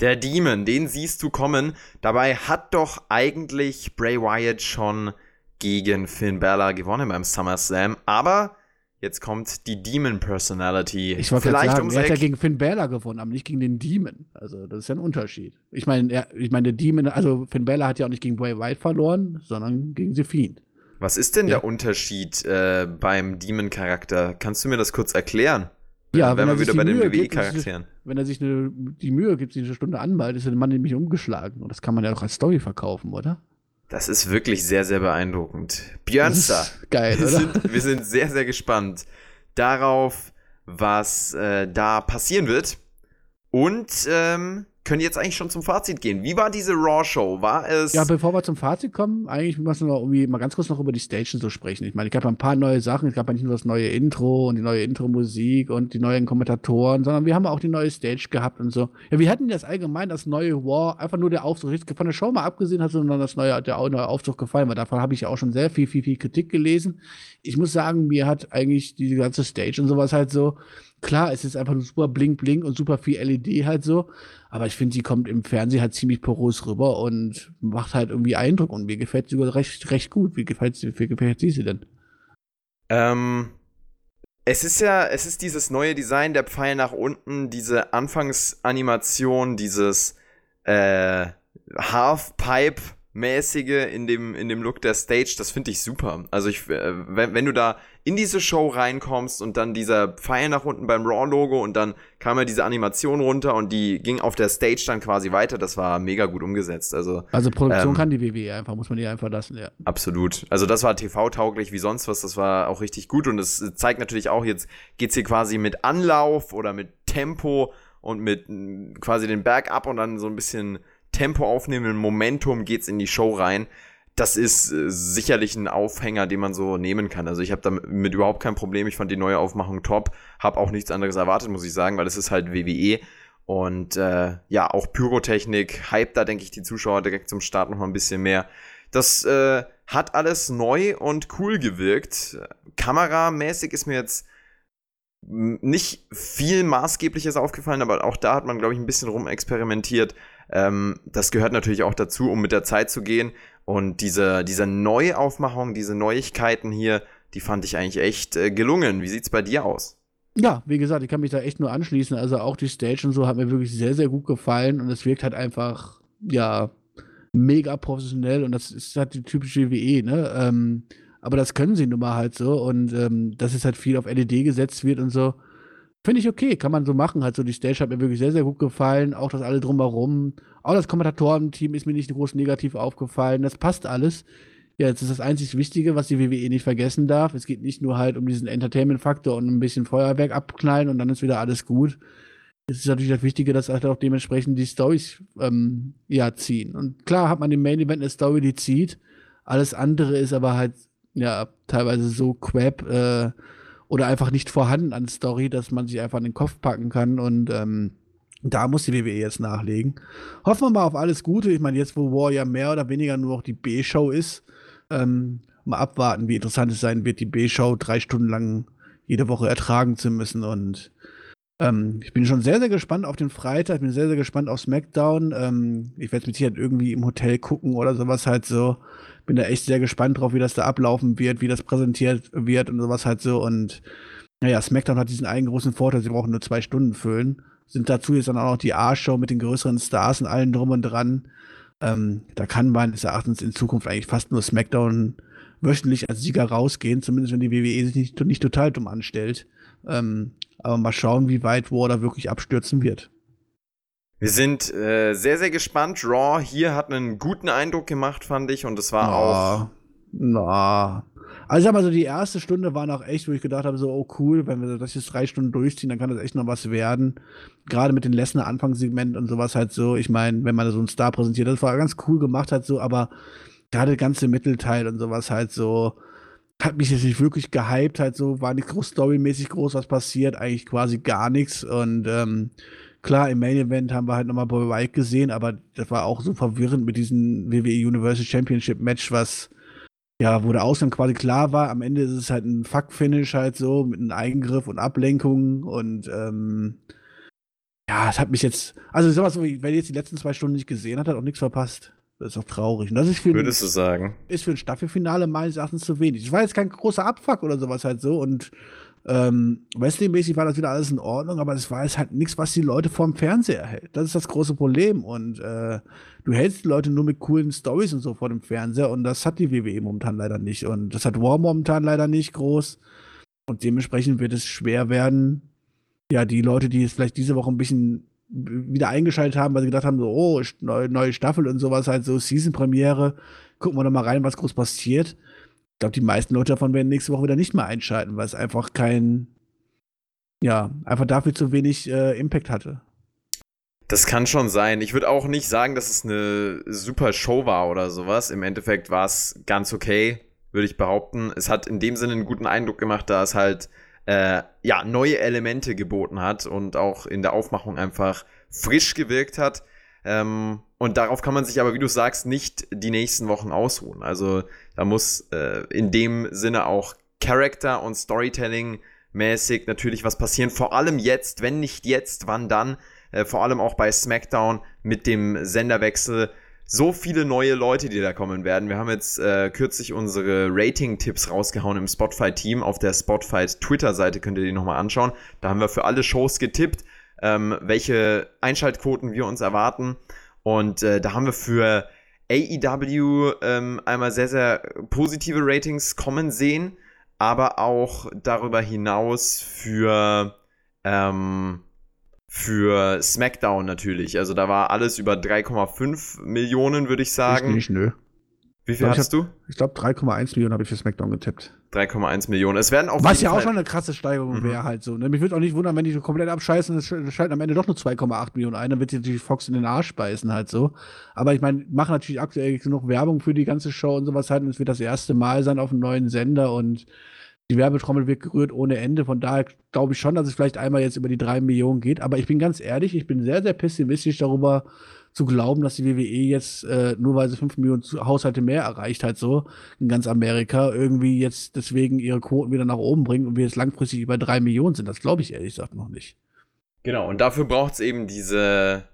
Der Demon, den siehst du kommen. Dabei hat doch eigentlich Bray Wyatt schon gegen Finn Balor gewonnen beim SummerSlam, aber jetzt kommt die Demon Personality. Ich wollte vielleicht sagen, er hat ja gegen Finn Balor gewonnen, aber nicht gegen den Demon. Also das ist ja ein Unterschied. Ich meine, ich meine, der Demon, also Finn Balor hat ja auch nicht gegen Bray Wyatt verloren, sondern gegen The Fiend. Was ist denn ja. der Unterschied äh, beim Demon-Charakter? Kannst du mir das kurz erklären? Ja, wenn, wenn wir wieder bei den WWE-Charakteren. Wenn er sich eine, die Mühe gibt, sich eine Stunde anmalt, ist der Mann nämlich umgeschlagen. Und das kann man ja auch als Story verkaufen, oder? Das ist wirklich sehr, sehr beeindruckend. Björnster. Geil, oder? Wir sind, wir sind sehr, sehr gespannt darauf, was äh, da passieren wird. Und ähm, können jetzt eigentlich schon zum Fazit gehen. Wie war diese Raw-Show? War es. Ja, bevor wir zum Fazit kommen, eigentlich müssen wir irgendwie mal ganz kurz noch über die Stagen so sprechen. Ich meine, ich habe ein paar neue Sachen. Es gab ja nicht nur das neue Intro und die neue Intro-Musik und die neuen Kommentatoren, sondern wir haben auch die neue Stage gehabt und so. Ja, wie hatten das allgemein, das neue Raw, einfach nur der Aufzug. Von der Show mal abgesehen hat sondern das neue, der neue Aufzug gefallen, weil davon habe ich ja auch schon sehr viel, viel, viel Kritik gelesen. Ich muss sagen, mir hat eigentlich diese ganze Stage und sowas halt so Klar, es ist einfach nur super blink blink und super viel LED halt so, aber ich finde, sie kommt im Fernsehen halt ziemlich porös rüber und macht halt irgendwie Eindruck und mir gefällt sie sogar recht, recht gut. Wie gefällt sie, wie gefällt sie, sie denn? Ähm, es ist ja, es ist dieses neue Design der Pfeil nach unten, diese Anfangsanimation, dieses äh, Halfpipe mäßige in dem in dem Look der Stage, das finde ich super. Also ich äh, wenn, wenn du da in diese Show reinkommst und dann dieser Pfeil nach unten beim Raw-Logo und dann kam ja diese Animation runter und die ging auf der Stage dann quasi weiter. Das war mega gut umgesetzt. Also, also Produktion ähm, kann die WWE einfach, muss man die einfach lassen, ja. Absolut. Also das war TV-tauglich wie sonst was. Das war auch richtig gut und es zeigt natürlich auch, jetzt geht's hier quasi mit Anlauf oder mit Tempo und mit quasi den Berg ab und dann so ein bisschen Tempo aufnehmen, Momentum geht's in die Show rein das ist äh, sicherlich ein Aufhänger, den man so nehmen kann. Also ich habe damit überhaupt kein Problem. Ich fand die neue Aufmachung top. Habe auch nichts anderes erwartet, muss ich sagen, weil es ist halt WWE. Und äh, ja, auch Pyrotechnik, hype da, denke ich, die Zuschauer direkt zum Start noch mal ein bisschen mehr. Das äh, hat alles neu und cool gewirkt. Kameramäßig ist mir jetzt nicht viel Maßgebliches aufgefallen, aber auch da hat man, glaube ich, ein bisschen rumexperimentiert. Ähm, das gehört natürlich auch dazu, um mit der Zeit zu gehen. Und diese, diese Neuaufmachung, diese Neuigkeiten hier, die fand ich eigentlich echt äh, gelungen. Wie sieht's bei dir aus? Ja, wie gesagt, ich kann mich da echt nur anschließen. Also auch die Stage und so hat mir wirklich sehr, sehr gut gefallen und es wirkt halt einfach, ja, mega professionell und das ist halt die typische WWE, ne? Ähm, aber das können sie nun mal halt so und ähm, dass es halt viel auf LED gesetzt wird und so. Finde ich okay, kann man so machen. Halt so, die Stage hat mir wirklich sehr, sehr gut gefallen. Auch das alle drumherum. Auch das Kommentatorenteam ist mir nicht groß negativ aufgefallen. Das passt alles. Ja, jetzt ist das einzig Wichtige, was die WWE nicht vergessen darf. Es geht nicht nur halt um diesen Entertainment-Faktor und ein bisschen Feuerwerk abknallen und dann ist wieder alles gut. Es ist natürlich das Wichtige, dass halt auch dementsprechend die Storys ähm, ja, ziehen. Und klar hat man im Main Event eine Story, die zieht. Alles andere ist aber halt ja teilweise so crap, äh, oder einfach nicht vorhanden an Story, dass man sich einfach in den Kopf packen kann und ähm, da muss die WWE jetzt nachlegen. Hoffen wir mal auf alles Gute. Ich meine, jetzt, wo War ja mehr oder weniger nur noch die B-Show ist, ähm, mal abwarten, wie interessant es sein wird, die B-Show drei Stunden lang jede Woche ertragen zu müssen. Und ähm, ich bin schon sehr, sehr gespannt auf den Freitag. Ich bin sehr, sehr gespannt auf SmackDown. Ähm, ich werde es mit Sicherheit irgendwie im Hotel gucken oder sowas halt so bin da echt sehr gespannt drauf, wie das da ablaufen wird, wie das präsentiert wird und sowas halt so. Und naja, SmackDown hat diesen einen großen Vorteil, sie brauchen nur zwei Stunden füllen. Sind dazu jetzt dann auch noch die A-Show mit den größeren Stars und allen drum und dran. Ähm, da kann meines Erachtens in Zukunft eigentlich fast nur SmackDown wöchentlich als Sieger rausgehen, zumindest wenn die WWE sich nicht, nicht total dumm anstellt. Ähm, aber mal schauen, wie weit War da wirklich abstürzen wird. Wir sind äh, sehr, sehr gespannt. Raw hier hat einen guten Eindruck gemacht, fand ich. Und es war na, auch. Na. Also ich sag mal so, die erste Stunde war noch echt, wo ich gedacht habe, so, oh cool, wenn wir das jetzt drei Stunden durchziehen, dann kann das echt noch was werden. Gerade mit den Lessner Anfangssegment und sowas halt so. Ich meine, wenn man so einen Star präsentiert, das war ganz cool gemacht halt so, aber gerade der ganze Mittelteil und sowas halt so, hat mich jetzt nicht wirklich gehypt halt so, war nicht groß storymäßig groß was passiert, eigentlich quasi gar nichts und ähm, Klar, im Main Event haben wir halt nochmal Bobby White gesehen, aber das war auch so verwirrend mit diesem WWE Universal Championship Match, was ja, wo der Ausgang quasi klar war. Am Ende ist es halt ein Fuck-Finish halt so, mit einem Eigengriff und Ablenkung und ähm, ja, es hat mich jetzt, also ich sag mal so, wer jetzt die letzten zwei Stunden nicht gesehen hat, hat auch nichts verpasst. Das ist auch traurig. Und das ist für Würdest ein, du sagen? Ist für ein Staffelfinale meines Erachtens zu wenig. Es war jetzt kein großer Abfuck oder sowas halt so und ähm, Wrestling-mäßig war das wieder alles in Ordnung, aber es war jetzt halt nichts, was die Leute vorm Fernseher hält. Das ist das große Problem. Und äh, du hältst die Leute nur mit coolen Stories und so vor dem Fernseher und das hat die WWE momentan leider nicht. Und das hat War momentan leider nicht groß. Und dementsprechend wird es schwer werden, ja, die Leute, die es vielleicht diese Woche ein bisschen wieder eingeschaltet haben, weil sie gedacht haben, so, oh, neue, Staffel und sowas, halt so Season-Premiere, gucken wir doch mal rein, was groß passiert glaube, die meisten Leute davon werden nächste Woche wieder nicht mehr einschalten, weil es einfach kein, ja, einfach dafür zu wenig äh, Impact hatte. Das kann schon sein. Ich würde auch nicht sagen, dass es eine super Show war oder sowas. Im Endeffekt war es ganz okay, würde ich behaupten. Es hat in dem Sinne einen guten Eindruck gemacht, da es halt äh, ja neue Elemente geboten hat und auch in der Aufmachung einfach frisch gewirkt hat. Ähm, und darauf kann man sich aber, wie du sagst, nicht die nächsten Wochen ausruhen. Also da muss äh, in dem Sinne auch Character und Storytelling mäßig natürlich was passieren. Vor allem jetzt, wenn nicht jetzt, wann dann? Äh, vor allem auch bei SmackDown mit dem Senderwechsel. So viele neue Leute, die da kommen werden. Wir haben jetzt äh, kürzlich unsere Rating-Tipps rausgehauen im Spotify-Team. Auf der Spotify Twitter-Seite könnt ihr die nochmal anschauen. Da haben wir für alle Shows getippt, ähm, welche Einschaltquoten wir uns erwarten. Und äh, da haben wir für AEW ähm, einmal sehr, sehr positive Ratings kommen sehen. aber auch darüber hinaus für, ähm, für SmackDown natürlich. Also da war alles über 3,5 Millionen, würde ich sagen. Ich nicht, nö. Wie viel Ich hast du? Ich glaube, 3,1 Millionen habe ich für SmackDown getippt. 3,1 Millionen. Es werden auf Was ja auch Fall schon eine krasse Steigerung Mhm. wäre halt so. Ne? Mich würde auch nicht wundern, wenn die so komplett abscheißen, es sch- schalten am Ende doch nur 2,8 Millionen ein, dann wird die natürlich Fox in den Arsch beißen halt so. Aber ich meine, machen natürlich aktuell genug Werbung für die ganze Show und sowas halt. Und es wird das erste Mal sein auf einem neuen Sender und die Werbetrommel wird gerührt ohne Ende. Von daher glaube ich schon, dass es vielleicht einmal jetzt über die 3 Millionen geht. Aber ich bin ganz ehrlich, ich bin sehr, sehr pessimistisch darüber zu glauben, dass die WWE jetzt, äh, nur weil sie 5 Millionen Haushalte mehr erreicht hat, so in ganz Amerika, irgendwie jetzt deswegen ihre Quoten wieder nach oben bringt und wir jetzt langfristig über 3 Millionen sind. Das glaube ich ehrlich gesagt noch nicht. Genau, und dafür braucht es eben diese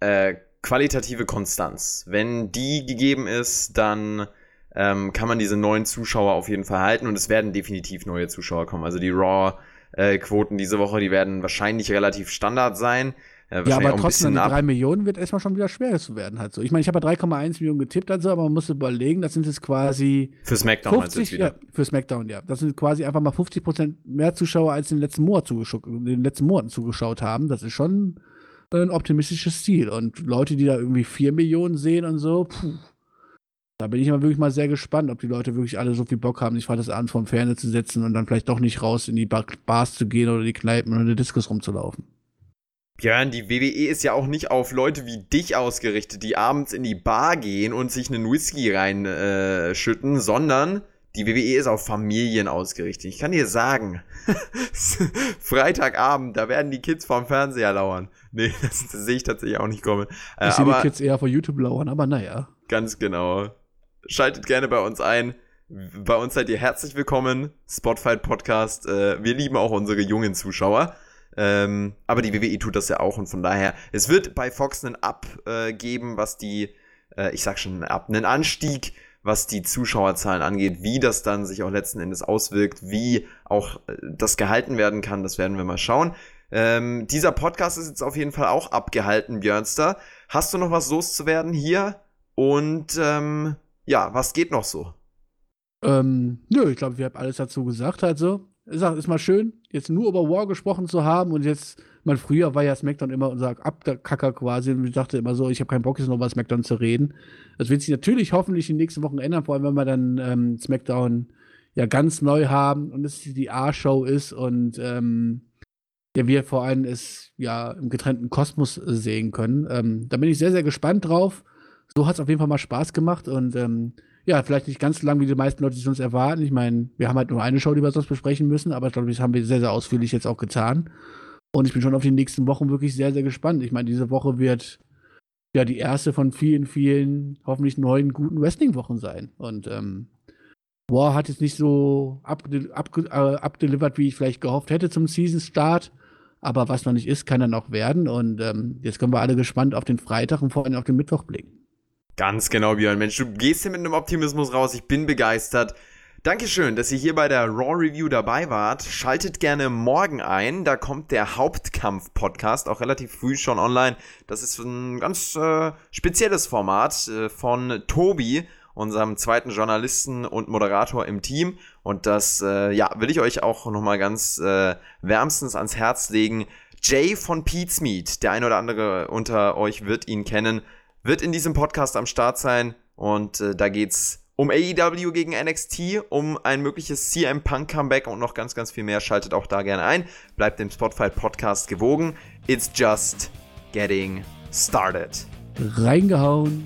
äh, qualitative Konstanz. Wenn die gegeben ist, dann ähm, kann man diese neuen Zuschauer auf jeden Fall halten und es werden definitiv neue Zuschauer kommen. Also die Raw-Quoten diese Woche, die werden wahrscheinlich relativ Standard sein. Äh, Ja, aber trotzdem, an die 3 ab. Millionen wird erstmal schon wieder schwer zu werden halt so. Ich meine, ich habe ja 3,1 Millionen getippt, also, aber man muss überlegen, das sind jetzt quasi Für SmackDown meinst du 50, jetzt wieder. ja, für SmackDown, ja. Das sind quasi einfach mal 50 Prozent mehr Zuschauer als in den letzten, Monat zugeschaut, in den letzten Monaten zugeschaut haben. Das ist schon ein optimistisches Ziel. Und Leute, die da irgendwie 4 Millionen sehen und so, puh. Da bin ich mal wirklich mal sehr gespannt, ob die Leute wirklich alle so viel Bock haben, sich das an vom Ferne zu setzen und dann vielleicht doch nicht raus in die Bar Bars zu gehen oder die Kneipen oder in die Discos rumzulaufen. Björn, die WWE ist ja auch nicht auf Leute wie dich ausgerichtet, die abends in die Bar gehen und sich einen Whisky reinschütten, äh, sondern die WWE ist auf Familien ausgerichtet. Ich kann dir sagen, Freitagabend, da werden die Kids vorm Fernseher lauern. Nee, das, das sehe ich tatsächlich auch nicht kommen. Äh, Ich sehe die Kids eher vor YouTube lauern, aber naja. ganz genau. Schaltet gerne bei uns ein. Bei uns seid ihr herzlich willkommen. Spotfight Podcast. Äh, wir lieben auch unsere jungen Zuschauer. Ähm, aber die WWE tut das ja auch und von daher, es wird bei Fox einen Up äh, geben, was die, äh, ich sag schon einen Up, einen Anstieg, was die Zuschauerzahlen angeht, wie das dann sich auch letzten Endes auswirkt, wie auch äh, das gehalten werden kann, das werden wir mal schauen. Ähm, dieser Podcast ist jetzt auf jeden Fall auch abgehalten, Björnster. Hast du noch was loszuwerden hier? Und ähm, ja, was geht noch so? Ähm, nö, ich glaube, wir haben alles dazu gesagt. Also, ist, ist mal schön, jetzt nur über War gesprochen zu haben und jetzt, man früher war ja SmackDown immer unser Abkacker quasi und ich dachte immer so, ich habe keinen Bock, jetzt noch über SmackDown zu reden. Das wird sich natürlich hoffentlich in den nächsten Wochen ändern, vor allem wenn wir dann ähm, SmackDown ja ganz neu haben und es die A-Show ist und ähm, ja, wir vor allem es ja im getrennten Kosmos sehen können. Ähm, da bin ich sehr, sehr gespannt drauf. So hat es auf jeden Fall mal Spaß gemacht und ähm, ja, vielleicht nicht ganz so lang, wie die meisten Leute es uns erwarten. Ich meine, wir haben halt nur eine Show, die wir sonst besprechen müssen, aber ich glaube, das haben wir sehr, sehr ausführlich jetzt auch getan. Und ich bin schon auf die nächsten Wochen wirklich sehr, sehr gespannt. Ich meine, diese Woche wird ja die erste von vielen, vielen, hoffentlich neuen, guten Wrestling-Wochen sein. Und ähm, War hat jetzt nicht so abge abge äh, wie ich vielleicht gehofft hätte zum Season-Start. Aber was noch nicht ist, kann dann auch werden. Und ähm, jetzt können wir alle gespannt auf den Freitag und vor allem auf den Mittwoch blicken. Ganz genau, Björn. Mensch, du gehst hier mit einem Optimismus raus. Ich bin begeistert. Dankeschön, dass ihr hier bei der Raw Review dabei wart. Schaltet gerne morgen ein. Da kommt der Hauptkampf-Podcast, auch relativ früh schon online. Das ist ein ganz äh, spezielles Format äh, von Tobi, unserem zweiten Journalisten und Moderator im Team. Und das, äh, ja, will ich euch auch nochmal ganz äh, wärmstens ans Herz legen. Jay von Pete's Meat, der ein oder andere unter euch wird ihn kennen, wird in diesem Podcast am Start sein. Und äh, da geht's um AEW gegen NXT, um ein mögliches CM Punk Comeback und noch ganz, ganz viel mehr. Schaltet auch da gerne ein. Bleibt dem Spotify Podcast gewogen. It's just getting started. Reingehauen.